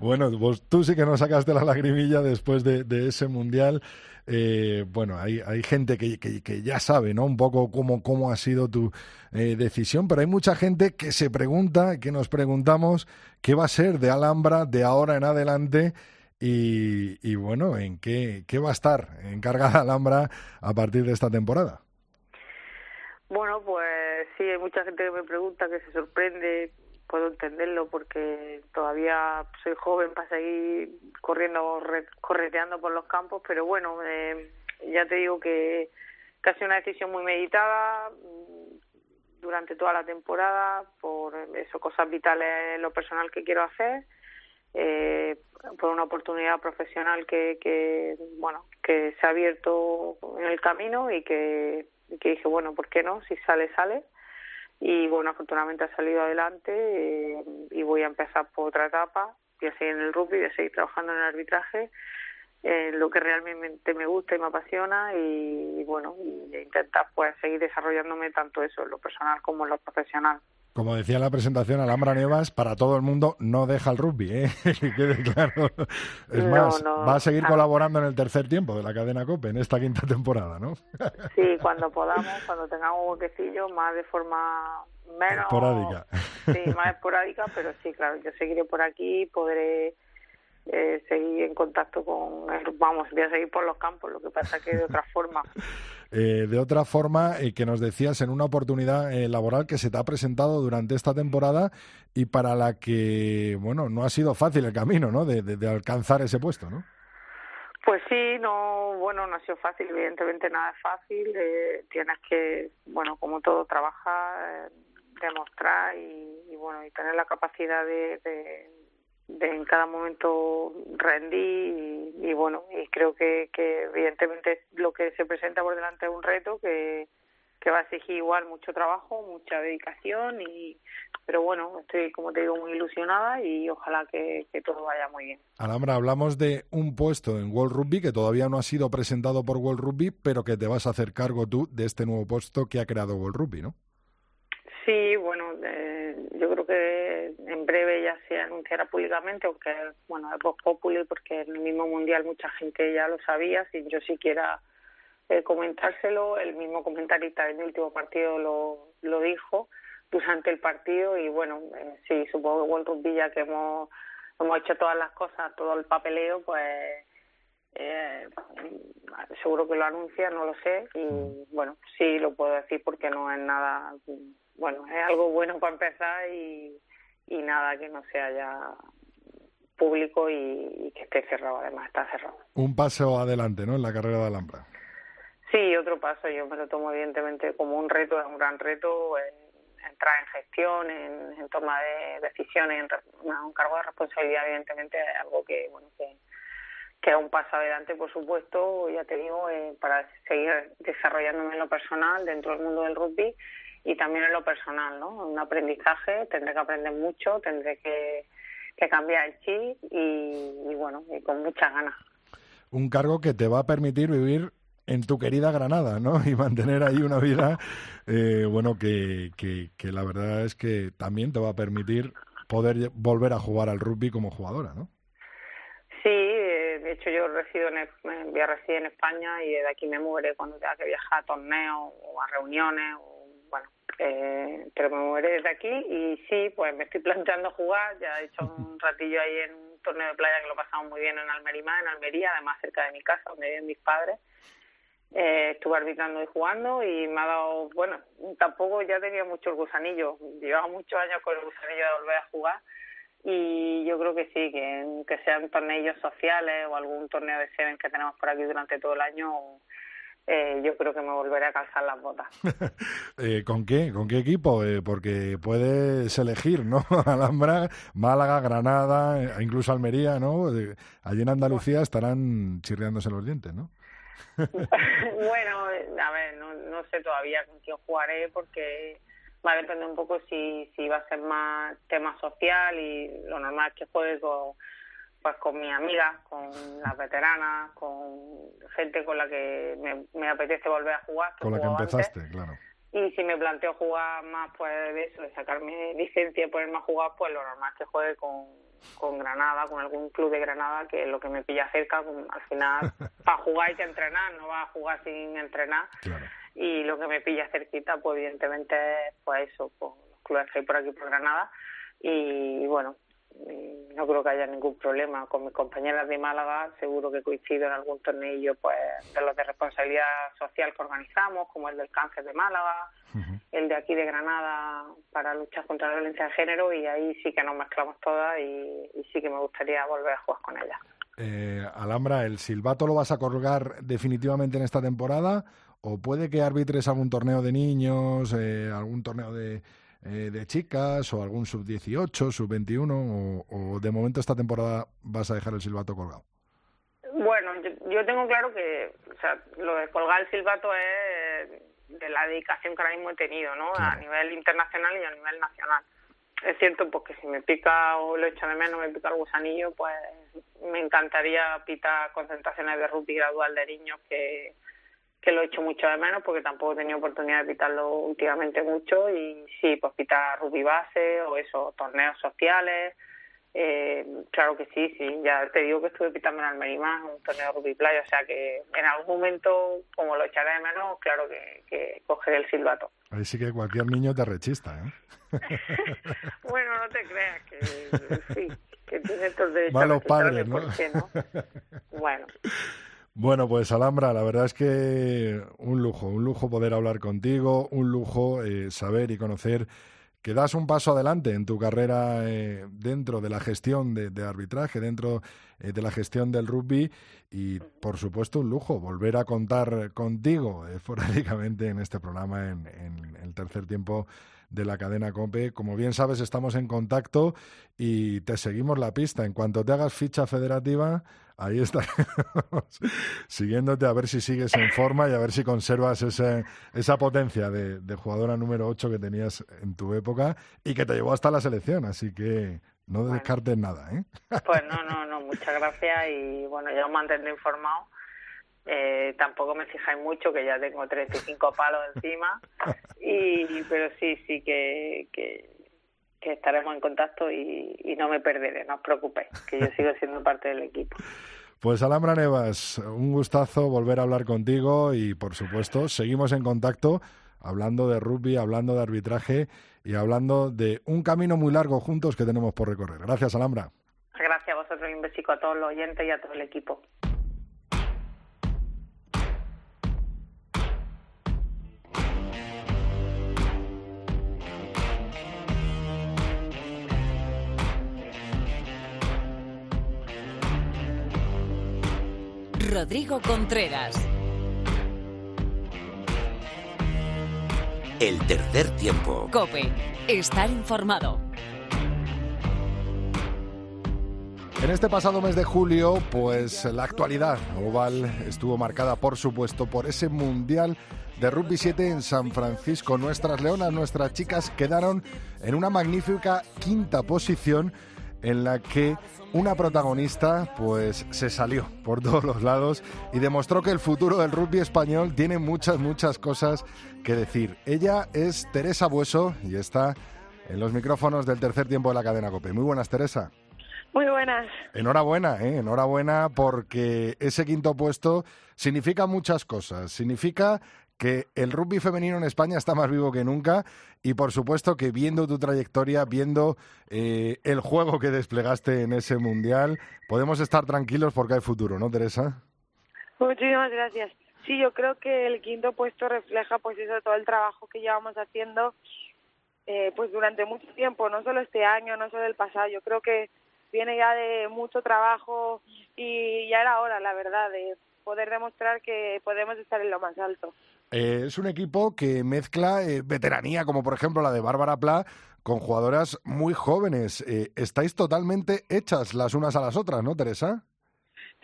[LAUGHS] bueno, pues tú sí que no sacaste la lagrimilla después de, ese mundial. Eh, bueno, hay, hay gente que, que, ya sabe, ¿no? Un poco cómo, cómo ha sido tu eh, decisión, pero hay mucha gente que se pregunta, que nos preguntamos qué va a ser de Alhambra de ahora en adelante y, bueno, ¿en qué, qué va a estar encargada Alhambra a partir de esta temporada? Bueno, pues sí, hay mucha gente que me pregunta, que se sorprende, puedo entenderlo porque todavía soy joven para seguir corriendo, correteando por los campos, pero bueno, eh, ya te digo que casi una decisión muy meditada mm, durante toda la temporada por eso, cosas vitales lo personal que quiero hacer eh, por una oportunidad profesional que, que, bueno, que se ha abierto en el camino y que, dije, bueno, ¿por qué no? Si sale, sale. y bueno, afortunadamente ha salido adelante eh, y voy a empezar por otra etapa, voy a seguir en el rugby, voy a seguir trabajando en el arbitraje, en lo que realmente me gusta y me apasiona y, bueno, y intentar pues seguir desarrollándome tanto eso en lo personal como en lo profesional. Como decía en la presentación, Alhambra Nevas, para todo el mundo, no deja el rugby, ¿eh? [LAUGHS] que quede claro. Es más, va a seguir colaborando en el tercer tiempo de la cadena COPE en esta quinta [LAUGHS] temporada, ¿no? sí, cuando podamos, cuando tengamos un huequecillo, más de forma menos... Esporádica. Sí, más esporádica, pero sí, claro, yo seguiré por aquí, podré eh, seguir en contacto con... Vamos, voy a seguir por los campos, lo que pasa que de otra forma. Eh, de otra forma, eh, que nos decías en una oportunidad eh, laboral que se te ha presentado durante esta temporada y para la que, bueno, no ha sido fácil el camino, ¿no? De, de, alcanzar ese puesto, ¿no? Pues sí, no, bueno, no ha sido fácil, evidentemente nada es fácil. tienes que, bueno, como todo, trabajar, demostrar y, bueno, y tener la capacidad de en cada momento rendí y, bueno, y creo que, que evidentemente lo que se presenta por delante es un reto que, que va a exigir igual mucho trabajo, mucha dedicación y pero bueno, estoy como te digo muy ilusionada y ojalá que, que todo vaya muy bien. Alhambra, hablamos de un puesto en World Rugby que todavía no ha sido presentado por World Rugby, pero que te vas a hacer cargo tú de este nuevo puesto que ha creado World Rugby, ¿no? Sí, bueno, eh, yo creo que en breve ya se anunciará públicamente, aunque bueno, es post populi porque en el mismo mundial mucha gente ya lo sabía, sin yo siquiera eh, comentárselo, el mismo comentarista en el último partido lo, lo dijo durante el partido y bueno, eh, sí, supongo que World Rugby ya que hemos, hemos hecho todas las cosas, todo el papeleo, pues eh, seguro que lo anuncia, no lo sé y mm. bueno, sí lo puedo decir porque no es nada bueno, es algo bueno para empezar y, y nada que no sea ya público y, que esté cerrado, además está cerrado. Un paso adelante, ¿no?, en la carrera de Alhambra. Sí, otro paso. Yo me lo tomo evidentemente como un reto, es un gran reto. entrar en gestión, en, toma de decisiones, en un cargo de responsabilidad, evidentemente, es algo que, bueno, que, que es un paso adelante, por supuesto, ya te digo, eh, para seguir desarrollándome en lo personal dentro del mundo del rugby y también en lo personal, ¿no? Un aprendizaje, tendré que aprender mucho, tendré que, cambiar el chip y, bueno, y con muchas ganas. Un cargo que te va a permitir vivir en tu querida Granada, ¿no? [LAUGHS] Y mantener ahí una vida, eh, bueno, que, que, que, la verdad es que también te va a permitir poder volver a jugar al rugby como jugadora, ¿no? Sí, eh, de hecho yo resido en, voy a residir en España y de aquí me moveré cuando tenga que viajar a torneos o a reuniones o eh, pero me moveré desde aquí y sí, pues me estoy planteando jugar, ya he hecho un ratillo ahí en un torneo de playa que lo pasamos muy bien en Almerimá, en Almería, además cerca de mi casa, donde viven mis padres. Eh, estuve arbitrando y jugando y me ha dado, bueno, tampoco ya tenía mucho el gusanillo, llevaba muchos años con el gusanillo de volver a jugar y yo creo que sí, que, que sean torneos sociales o algún torneo de Seven que tenemos por aquí durante todo el año, eh, yo creo que me volveré a calzar las botas. [LAUGHS] eh, ¿Con qué? ¿Con qué equipo? Eh, porque puedes elegir, ¿no? [LAUGHS] Alhambra, Málaga, Granada, eh, incluso Almería, ¿no? allí en Andalucía estarán chirriándose los dientes, ¿no? [LAUGHS] bueno, a ver, no, no sé todavía con quién jugaré porque va a depender un poco si, si va a ser más tema social y lo normal es que juegue con pues con mis amigas, con las veteranas, con gente con la que me, apetece volver a jugar. Con la que empezaste, claro. Y si me planteo jugar más, pues de eso, de sacarme licencia y ponerme a jugar, pues lo normal es que juegue con, con Granada, con algún club de Granada, que es lo que me pilla cerca, al final, [LAUGHS] para jugar hay que entrenar, no va a jugar sin entrenar. Y lo que me pilla cerquita, pues evidentemente, pues eso, pues los clubes que hay por aquí por Granada. Y bueno, no creo que haya ningún problema. Con mis compañeras de Málaga seguro que coincido en algún tornillo pues, de los de responsabilidad social que organizamos, como el del cáncer de Málaga, el de aquí de Granada para luchar contra la violencia de género y ahí sí que nos mezclamos todas y, sí que me gustaría volver a jugar con ellas. Eh, Alhambra, ¿el silbato lo vas a colgar definitivamente en esta temporada o puede que arbitres algún torneo de niños, eh, algún torneo de eh, de chicas o algún sub-18, sub-21 o, de momento esta temporada vas a dejar el silbato colgado? Bueno, yo, tengo claro que o sea, lo de colgar el silbato es de la dedicación que ahora mismo he tenido, ¿no? A nivel internacional y a nivel nacional. Es cierto, porque si me pica o lo echo de menos, me pica el gusanillo, pues me encantaría pitar concentraciones de rugby gradual de niños que, que lo he hecho mucho de menos porque tampoco he tenido oportunidad de pitarlo últimamente mucho y sí, pues pitar rugby base o esos torneos sociales, eh, claro que sí, sí. Ya te digo que estuve pitando en Almería un torneo de rugby playa, o sea que en algún momento, como lo echaré de menos, claro que, que cogeré el silbato. Ahí sí que cualquier niño te rechista, ¿eh? [LAUGHS] bueno, no te creas que sí, que tiene estos derechos. Malos padres, ¿no? ¿no? [LAUGHS] bueno. Bueno, pues Alhambra, la verdad es que un lujo, un lujo poder hablar contigo, un lujo eh, saber y conocer que das un paso adelante en tu carrera eh, dentro de la gestión de, arbitraje, dentro eh, de la gestión del rugby y, por supuesto, un lujo volver a contar contigo esporádicamente en este programa en, en, el tercer tiempo de la cadena COPE. Como bien sabes, estamos en contacto y te seguimos la pista. En cuanto te hagas ficha federativa, ahí estaremos [LAUGHS] siguiéndote a ver si sigues en forma y a ver si conservas ese, esa potencia de, jugadora número 8 que tenías en tu época y que te llevó hasta la selección. Así que no descartes nada. ¿eh? [LAUGHS] Pues no, no, no, muchas gracias y bueno, ya os mantendré informado. Eh, tampoco me fijáis mucho, que ya tengo 35 palos encima, [LAUGHS] y pero sí, sí que, que, estaremos en contacto y, y no me perderé, no os preocupéis, que yo sigo siendo parte del equipo. [LAUGHS] Pues Alhambra Nevas, un gustazo volver a hablar contigo y por supuesto seguimos en contacto hablando de rugby, hablando de arbitraje y hablando de un camino muy largo juntos que tenemos por recorrer. Gracias Alhambra. Gracias a vosotros y un besico a todos los oyentes y a todo el equipo. Rodrigo Contreras. El tercer tiempo. Cope. Estar informado. En este pasado mes de julio, pues la actualidad oval estuvo marcada, por supuesto, por ese Mundial de Rugby 7 en San Francisco. Nuestras leonas, nuestras chicas quedaron en una magnífica quinta posición en la que una protagonista pues se salió por todos los lados y demostró que el futuro del rugby español tiene muchas, muchas cosas que decir. Ella es Teresa Bueso y está en los micrófonos del tercer tiempo de la cadena COPE. Muy buenas, Teresa. Muy buenas. Enhorabuena, ¿eh? enhorabuena porque ese quinto puesto significa muchas cosas. Significa que el rugby femenino en España está más vivo que nunca y por supuesto que viendo tu trayectoria, viendo eh, el juego que desplegaste en ese mundial, podemos estar tranquilos porque hay futuro, ¿no, Teresa? Muchísimas gracias. Sí, yo creo que el quinto puesto refleja pues eso, todo el trabajo que llevamos haciendo eh, pues durante mucho tiempo, no solo este año, no solo el pasado, yo creo que viene ya de mucho trabajo y ya era hora, la verdad, de poder demostrar que podemos estar en lo más alto. Eh, es un equipo que mezcla eh, veteranía, como por ejemplo la de Bárbara Pla, con jugadoras muy jóvenes. Eh, estáis totalmente hechas las unas a las otras, ¿no, Teresa?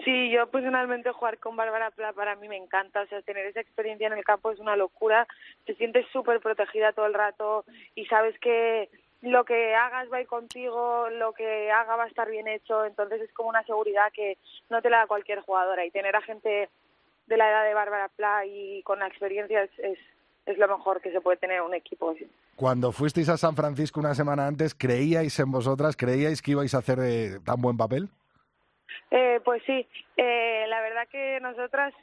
Sí, yo personalmente jugar con Bárbara Pla para mí me encanta, o sea, tener esa experiencia en el campo es una locura, te sientes súper protegida todo el rato y sabes que lo que hagas va a ir contigo, lo que haga va a estar bien hecho, entonces es como una seguridad que no te la da cualquier jugadora y tener a gente de la edad de Bárbara Pla y con la experiencia es, es, lo mejor que se puede tener un equipo. Cuando fuisteis a San Francisco una semana antes, ¿creíais en vosotras? ¿Creíais que ibais a hacer eh, tan buen papel? Eh, pues sí, eh, la verdad que nosotras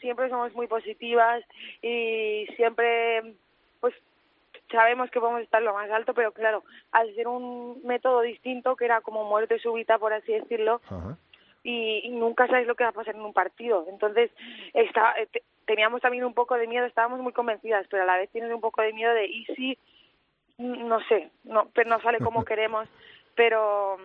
siempre somos muy positivas y siempre pues sabemos que a estar lo más alto, pero claro, al ser un método distinto, que era como muerte súbita, por así decirlo, y, nunca sabes lo que va a pasar en un partido. Entonces, está, eh, teníamos también un poco de miedo, estábamos muy convencidas, pero a la vez tienes un poco de miedo de, ¿y si? No sé, no, pero no sale como [LAUGHS] queremos, pero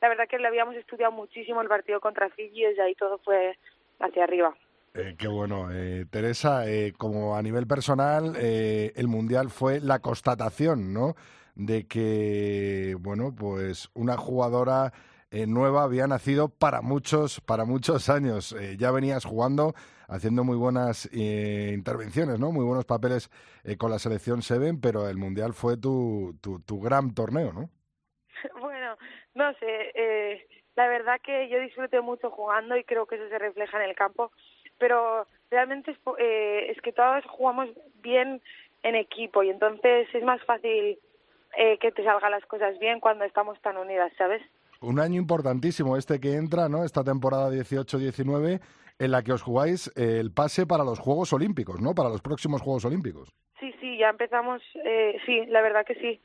la verdad que le habíamos estudiado muchísimo el partido contra Fiji y desde ahí todo fue hacia arriba. Eh, qué bueno. Eh, Teresa, eh, como a nivel personal, eh, el Mundial fue la constatación, ¿no? De que, bueno, pues una jugadora eh, nueva había nacido para muchos, para muchos [LAUGHS] años. Eh, ya venías jugando haciendo muy buenas eh, intervenciones, ¿no? Muy buenos papeles con la selección Seven, pero el Mundial fue tu, tu, tu gran torneo, ¿no? [LAUGHS] Bueno, no sé, la verdad que yo disfruté mucho jugando y creo que eso se refleja en el campo, pero realmente es, es que todos jugamos bien en equipo y entonces es más fácil eh, que te salgan las cosas bien cuando estamos tan unidas, ¿sabes? Un año importantísimo este que entra, ¿no? Esta temporada 18-19 en la que os jugáis el pase para los Juegos Olímpicos, ¿no? Para los próximos Juegos Olímpicos. Sí, sí, ya empezamos, eh, sí, la verdad que sí.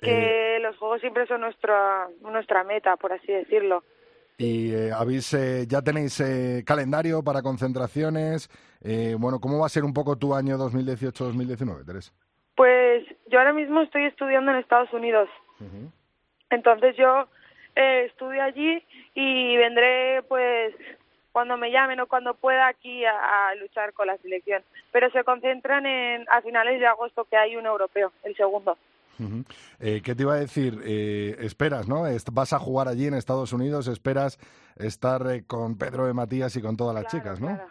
Que los Juegos siempre son nuestra, nuestra meta, por así decirlo. Y eh, habéis, eh, ya tenéis eh, calendario para concentraciones. Eh, bueno, ¿cómo va a ser un poco tu año 2018-2019, Teresa? Pues yo ahora mismo estoy estudiando en Estados Unidos. Entonces yo eh, estudio allí y vendré pues cuando me llamen o cuando pueda aquí a, a luchar con la selección. Pero se concentran en a finales de agosto que hay un europeo, el segundo. Eh, ¿Qué te iba a decir? Eh, esperas, ¿no? Vas a jugar allí en Estados Unidos, esperas estar eh, con Pedro de Matías y con todas las Claro, chicas, ¿no? claro.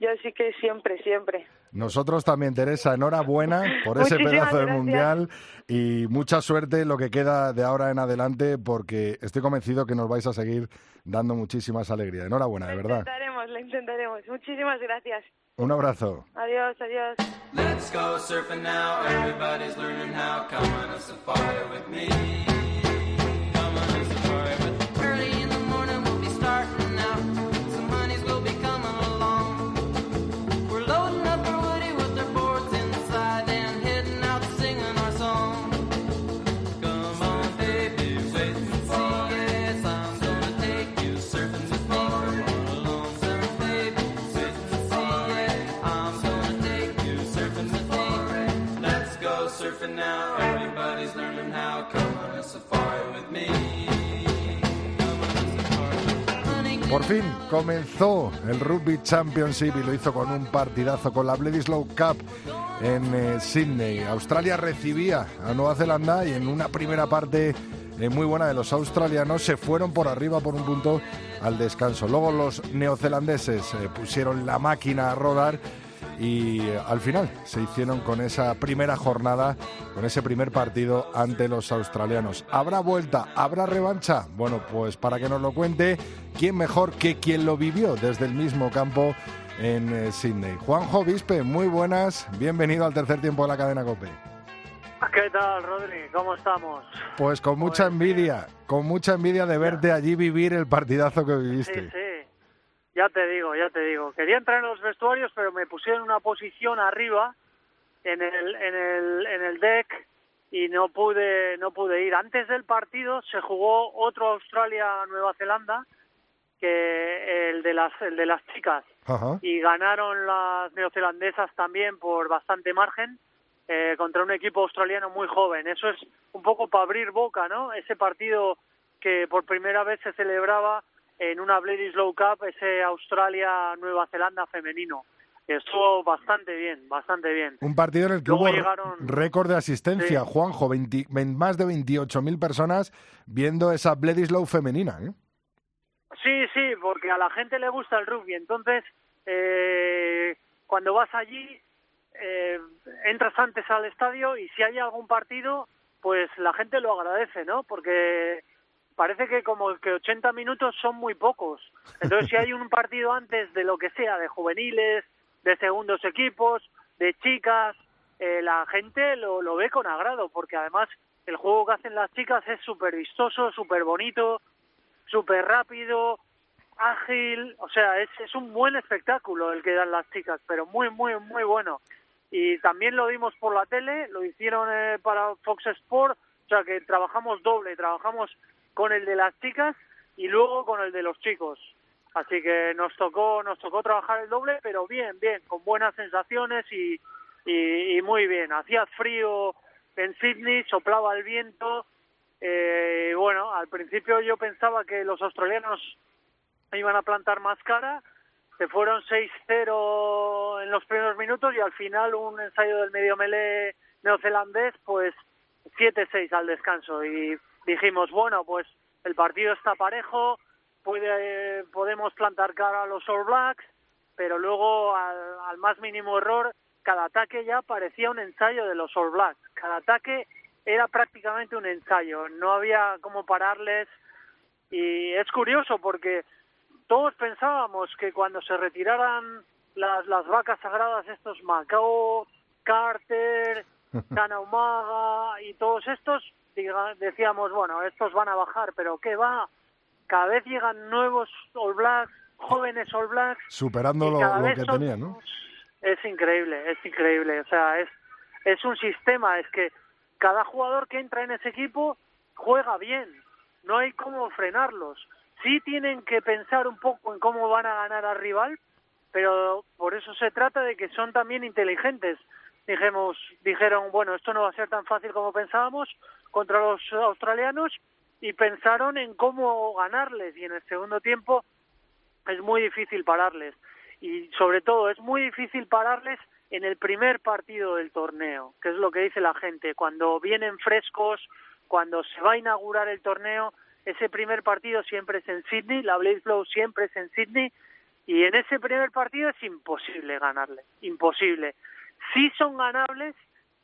Yo sí que siempre, siempre. Nosotros también, Teresa, enhorabuena por ese Muchísimas pedazo de gracias. mundial y mucha suerte en lo que queda de ahora en adelante porque estoy convencido que nos vais a seguir dando muchísimas alegrías. Enhorabuena, de Lo verdad. intentaremos, lo intentaremos. Muchísimas gracias. Un abrazo. Adiós, adiós. Let's go surfing now. Everybody's learning how. Come on a safari with me. Por fin comenzó el Rugby Championship y lo hizo con un partidazo con la Bledisloe Cup en eh, Sydney. Australia recibía a Nueva Zelanda y en una primera parte eh, muy buena de los australianos se fueron por arriba por un punto al descanso. Luego los neozelandeses eh, pusieron la máquina a rodar y eh, al final se hicieron con esa primera jornada, con ese primer partido ante los australianos. ¿Habrá vuelta? ¿Habrá revancha? Bueno, pues para que nos lo cuente, ¿quién mejor que quien lo vivió desde el mismo campo en eh, Sydney? Juanjo Vispe, muy buenas, bienvenido al tercer tiempo de la cadena COPE. ¿Qué tal, Rodri? ¿Cómo estamos? Pues con mucha envidia, con mucha envidia de verte allí vivir el partidazo que Sí, viviste. sí. Ya te digo, ya te digo. Quería entrar en los vestuarios, pero me pusieron una posición arriba en el, en el, en el deck y no pude, no pude ir. Antes del partido se jugó otro Australia-Nueva Zelanda, que el de las, el de las chicas. Ajá. y ganaron las neozelandesas también por bastante margen eh, contra un equipo australiano muy joven. Eso es un poco para abrir boca, ¿no? Ese partido que por primera vez se celebraba en una Bledisloe Cup, ese Australia-Nueva Zelanda femenino. Estuvo bastante bien, bastante bien. Un partido en el que Luego hubo llegaron- récord de asistencia, Sí. Juanjo, 20 vein- más de 28.000 personas viendo esa Bledisloe femenina. ¿eh? Sí, sí, porque a la gente le gusta el rugby. Entonces, eh, cuando vas allí, eh, entras antes al estadio y si hay algún partido, pues la gente lo agradece, ¿no? Porque parece que como que 80 minutos son muy pocos. Entonces, si hay un partido antes de lo que sea, de juveniles, de segundos equipos, de chicas, eh, la gente lo, lo ve con agrado, porque además el juego que hacen las chicas es súper vistoso, súper bonito, súper rápido, ágil, o sea, es, es un buen espectáculo el que dan las chicas, pero muy, muy, muy bueno. Y también lo vimos por la tele, lo hicieron eh, para Fox Sport, o sea que trabajamos doble, trabajamos con el de las chicas y luego con el de los chicos. Así que nos tocó, nos tocó trabajar el doble, pero bien, bien, con buenas sensaciones y, y, muy bien. Hacía frío en Sydney, soplaba el viento, eh, bueno, al principio yo pensaba que los australianos iban a plantar más cara, se fueron 6-0 en los primeros minutos y al final un ensayo del medio melee neozelandés, pues 7-6 al descanso y dijimos, bueno, pues el partido está parejo, puede, podemos plantar cara a los All Blacks pero luego al, al más mínimo error, cada ataque ya parecía un ensayo de los All Blacks. Cada ataque era prácticamente un ensayo, no había cómo pararles y es curioso porque todos pensábamos que cuando se retiraran las, las vacas sagradas estos Macao, Carter, [LAUGHS] Tanaumaga y todos estos, diga- decíamos, bueno, estos van a bajar, pero ¿qué va? Cada vez llegan nuevos All Blacks, jóvenes All Blacks. Superando lo, que son- tenían, ¿no? Es increíble, es increíble. O sea, es, es un sistema, es que cada jugador que entra en ese equipo juega bien. No hay cómo frenarlos. Sí tienen que pensar un poco en cómo van a ganar al rival, pero por eso se trata de que son también inteligentes. Dijimos, dijeron, bueno, esto no va a ser tan fácil como pensábamos contra los australianos y pensaron en cómo ganarles. Y en el segundo tiempo es muy difícil pararles. Y sobre todo es muy difícil pararles en el primer partido del torneo, que es lo que dice la gente, cuando vienen frescos, cuando se va a inaugurar el torneo, ese primer partido siempre es en Sydney, la Blaze Flow siempre es en Sydney y en ese primer partido es imposible ganarle, imposible. Sí son ganables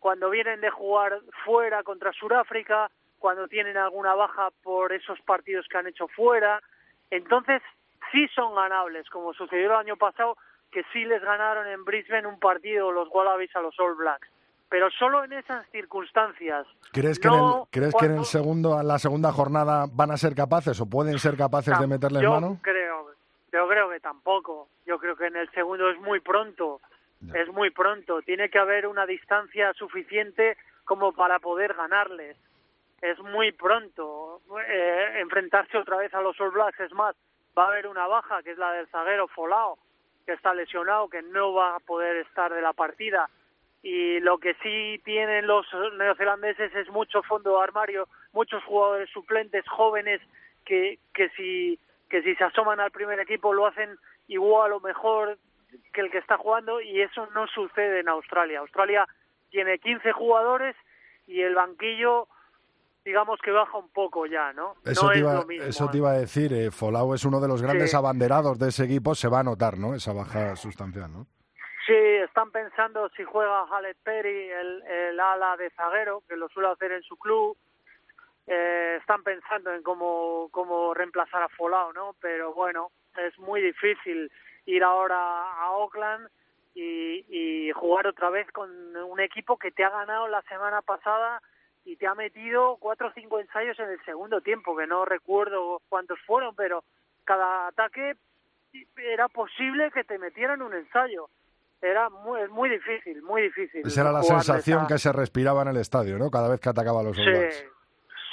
cuando vienen de jugar fuera contra Sudáfrica, cuando tienen alguna baja por esos partidos que han hecho fuera, entonces sí son ganables, como sucedió el año pasado, que sí les ganaron en Brisbane un partido los Wallabies a los All Blacks, pero solo en esas circunstancias. ¿Crees que, en, el, No ¿crees que en el segundo, en la segunda jornada van a ser capaces o pueden ser capaces de meterles yo mano? creo, yo creo que tampoco. Yo creo que en el segundo es muy pronto. Es muy pronto. Tiene que haber una distancia suficiente como para poder ganarles. Es muy pronto. Eh, enfrentarse otra vez a los All Blacks es más. Va a haber una baja que es la del zaguero Folao, que está lesionado, que no va a poder estar de la partida. Y lo que sí tienen los neozelandeses es mucho fondo de armario, muchos jugadores suplentes jóvenes que, que si que si se asoman al primer equipo lo hacen igual o mejor que el que está jugando y eso no sucede en Australia. Australia tiene 15 jugadores y el banquillo digamos que baja un poco ya, ¿no? Eso, no te es iba, lo mismo. eso te iba a decir, eh, Folau es uno de los grandes Sí. abanderados de ese equipo, se va a notar, ¿no? Esa baja sustancial, ¿no? Sí, están pensando si juega Halle Perry, el, el ala de zaguero, que lo suele hacer en su club. Eh, están pensando en cómo, cómo reemplazar a Folao, ¿no? Pero bueno, es muy difícil ir ahora a Oakland y, y jugar otra vez con un equipo que te ha ganado la semana pasada y te ha metido cuatro o cinco ensayos en el segundo tiempo, que no recuerdo cuántos fueron, pero cada ataque era posible que te metieran un ensayo. Era muy, muy difícil, muy difícil. Esa era la sensación que se respiraba en el estadio, ¿no? Cada vez que atacaba a los Sí,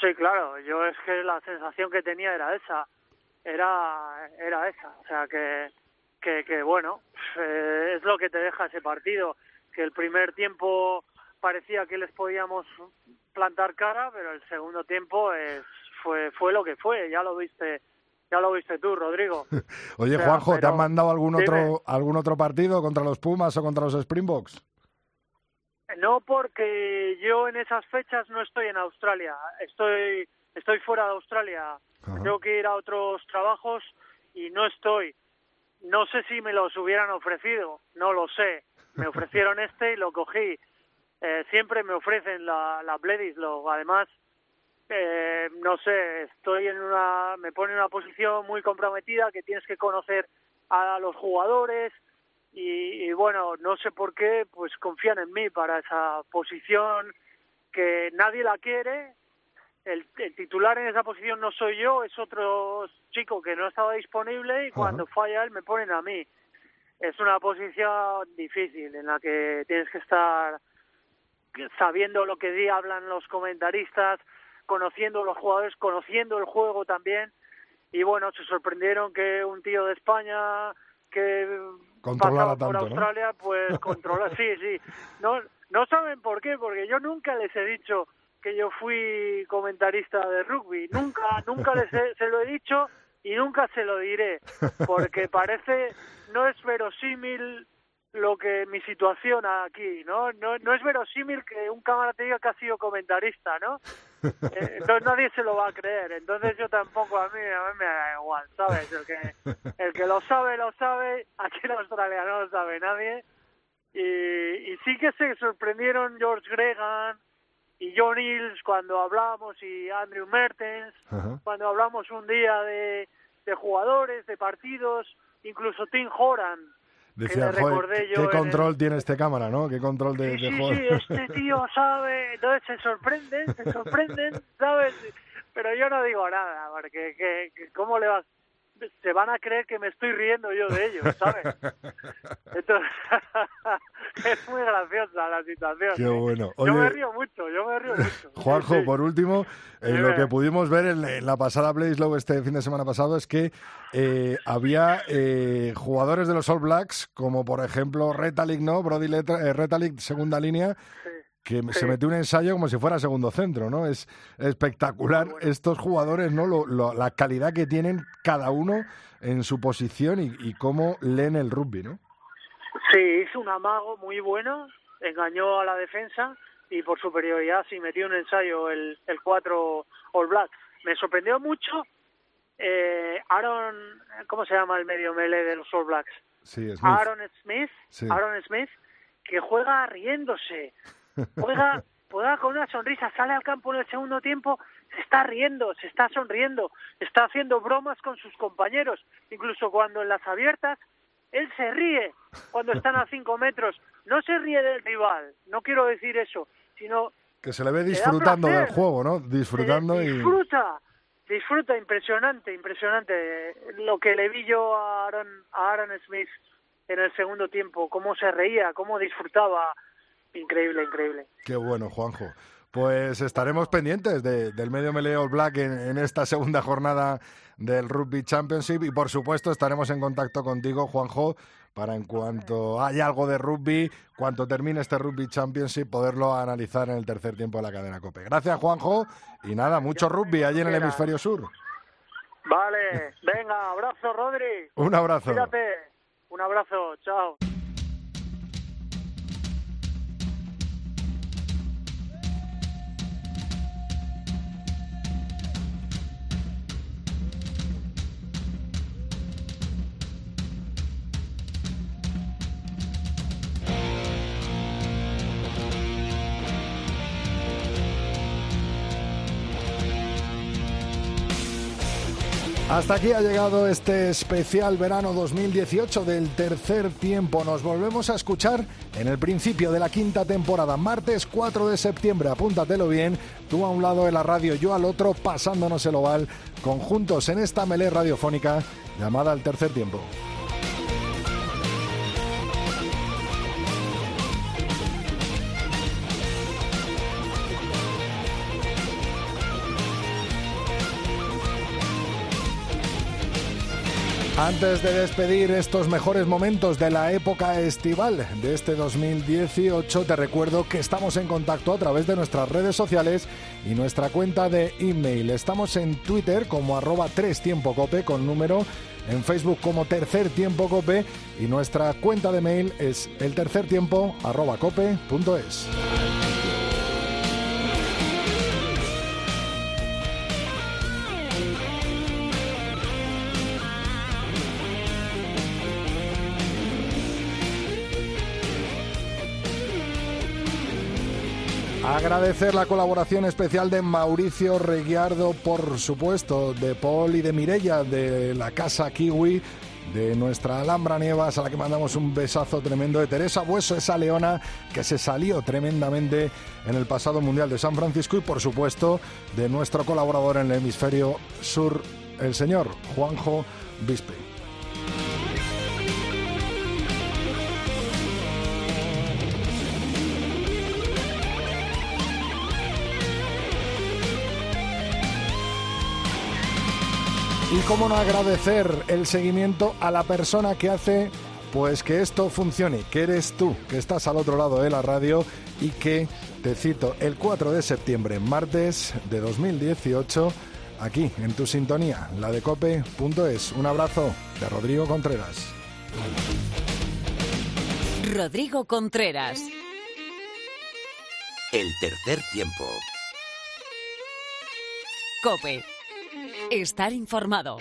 sí, claro. Yo es que la sensación que tenía era esa. Era, era esa. O sea, que, que, que bueno, eh, es lo que te deja ese partido. Que el primer tiempo parecía que les podíamos plantar cara, pero el segundo tiempo es, fue, fue lo que fue. Ya lo viste, ya lo viste tú, Rodrigo. [LAUGHS] Oye, O sea, Juanjo, ¿te han mandado algún dime. otro, algún otro partido contra los Pumas o contra los Springboks? No, porque yo en esas fechas no estoy en Australia. Estoy, estoy fuera de Australia. Ajá. Tengo que ir a otros trabajos y no estoy. No sé si me los hubieran ofrecido, no lo sé. Me [LAUGHS] ofrecieron este y lo cogí. Eh, siempre me ofrecen la, la Bledisloe. Además, eh, no sé, estoy en una, me pone en una posición muy comprometida que tienes que conocer a los jugadores y, y bueno, no sé por qué, pues confían en mí para esa posición que nadie la quiere. El, el titular en esa posición no soy yo, es otro chico que no estaba disponible y cuando falla él me ponen a mí. Es una posición difícil en la que tienes que estar sabiendo lo que hablan los comentaristas, conociendo los jugadores, conociendo el juego también. Y bueno, se sorprendieron que un tío de España que pasaba por tanto, ¿no? Australia, pues controla, [LAUGHS] sí, sí. No, no saben por qué, porque yo nunca les he dicho que yo fui comentarista de rugby. Nunca, nunca les he- se lo he dicho y nunca se lo diré, porque parece, no es verosímil lo que mi situación aquí, ¿no? No, no es verosímil que un cámara te diga que ha sido comentarista, ¿no? Eh, entonces nadie se lo va a creer. Entonces yo tampoco, a mí, a mí me da igual, ¿sabes? El que, el que lo sabe, lo sabe. Aquí en Australia no lo sabe nadie. Y, y sí que se sorprendieron George Gregan y John Hills cuando hablamos y Andrew Mertens, cuando hablamos un día de, de jugadores, de partidos, incluso Tim Horan. Decía, joder, recordé ¿qué, yo en control tiene este cámara, ¿no? ¿Qué control de, Sí, de sí, sí, este tío [LAUGHS] sabe, entonces se sorprenden, se sorprenden, ¿sabes? Pero yo no digo nada, porque que, que ¿cómo le vas? Se van a creer que me estoy riendo yo de ellos, ¿sabes? [LAUGHS] Entonces, [LAUGHS] es muy graciosa la situación. Qué bueno. yo me río mucho, yo me río mucho. Juanjo, Sí, por último, eh, lo que pudimos ver en, en la pasada Blaze este fin de semana pasado es que eh, había eh, jugadores de los All Blacks, como por ejemplo Retalic, ¿no? Brody Letra- eh, Retallick, segunda línea, que se metió un ensayo como si fuera segundo centro, ¿no? Es espectacular estos jugadores, ¿no? Lo- lo- la calidad que tienen cada uno en su posición y, y cómo leen el rugby, ¿no? Sí, hizo un amago muy bueno, engañó a la defensa y por superioridad sí metió un ensayo el, el 4 All Black. Me sorprendió mucho eh, Aaron, ¿cómo se llama el medio mele de los All Blacks? Sí, Smith. Aaron Smith, Sí. Aaron Smith, que juega riéndose, juega, juega con una sonrisa, sale al campo en el segundo tiempo, se está riendo, se está sonriendo, está haciendo bromas con sus compañeros, incluso cuando en las abiertas él se ríe cuando están a cinco metros, no se ríe del rival, no quiero decir eso, sino Que se le ve disfrutando del juego, ¿no? Disfrutando y... disfruta, disfruta, impresionante, impresionante. Lo que le vi yo a Aaron, a Aaron Smith en el segundo tiempo, cómo se reía, cómo disfrutaba, increíble, increíble. Qué bueno, Juanjo. Pues estaremos pendientes de- del medio melee All Black en, en esta segunda jornada del Rugby Championship y por supuesto estaremos en contacto contigo, Juanjo, para en cuanto haya algo de rugby, cuanto termine este Rugby Championship, poderlo analizar en el tercer tiempo de la cadena COPE. Gracias, Juanjo, y nada, mucho rugby allí en el hemisferio sur. Vale, venga, abrazo, Rodri. [LAUGHS] Un abrazo. Cuídate, un abrazo, chao. Hasta aquí ha llegado este especial verano 2018 del tercer tiempo. Nos volvemos a escuchar en el principio de la quinta temporada, martes 4 de septiembre. Apúntatelo bien, tú a un lado de la radio, yo al otro, pasándonos el oval, conjuntos en esta melé radiofónica llamada El Tercer Tiempo. Antes de despedir estos mejores momentos de la época estival de este 2018, te recuerdo que estamos en contacto a través de nuestras redes sociales y nuestra cuenta de email. Estamos en Twitter como arroba 3 tiempo cope con número, en Facebook como tercer tiempo cope y nuestra cuenta de mail es el tercer tiempo arroba cope Agradecer la colaboración especial de Mauricio Reguiardo, por supuesto, de Paul y de Mirella de la Casa Kiwi, de nuestra Alhambra Nievas, a la que mandamos un besazo tremendo, de Teresa Bueso, esa leona que se salió tremendamente en el pasado Mundial de San Francisco y, por supuesto, de nuestro colaborador en el hemisferio sur, el señor Juanjo Bispe. Y cómo no agradecer el seguimiento a la persona que hace pues que esto funcione, que eres tú, que estás al otro lado de la radio y que, te cito, el 4 de septiembre, martes de 2018, aquí en tu sintonía, la de cope.es. Un abrazo de Rodrigo Contreras. Rodrigo Contreras. El tercer tiempo. Cope. Estar informado.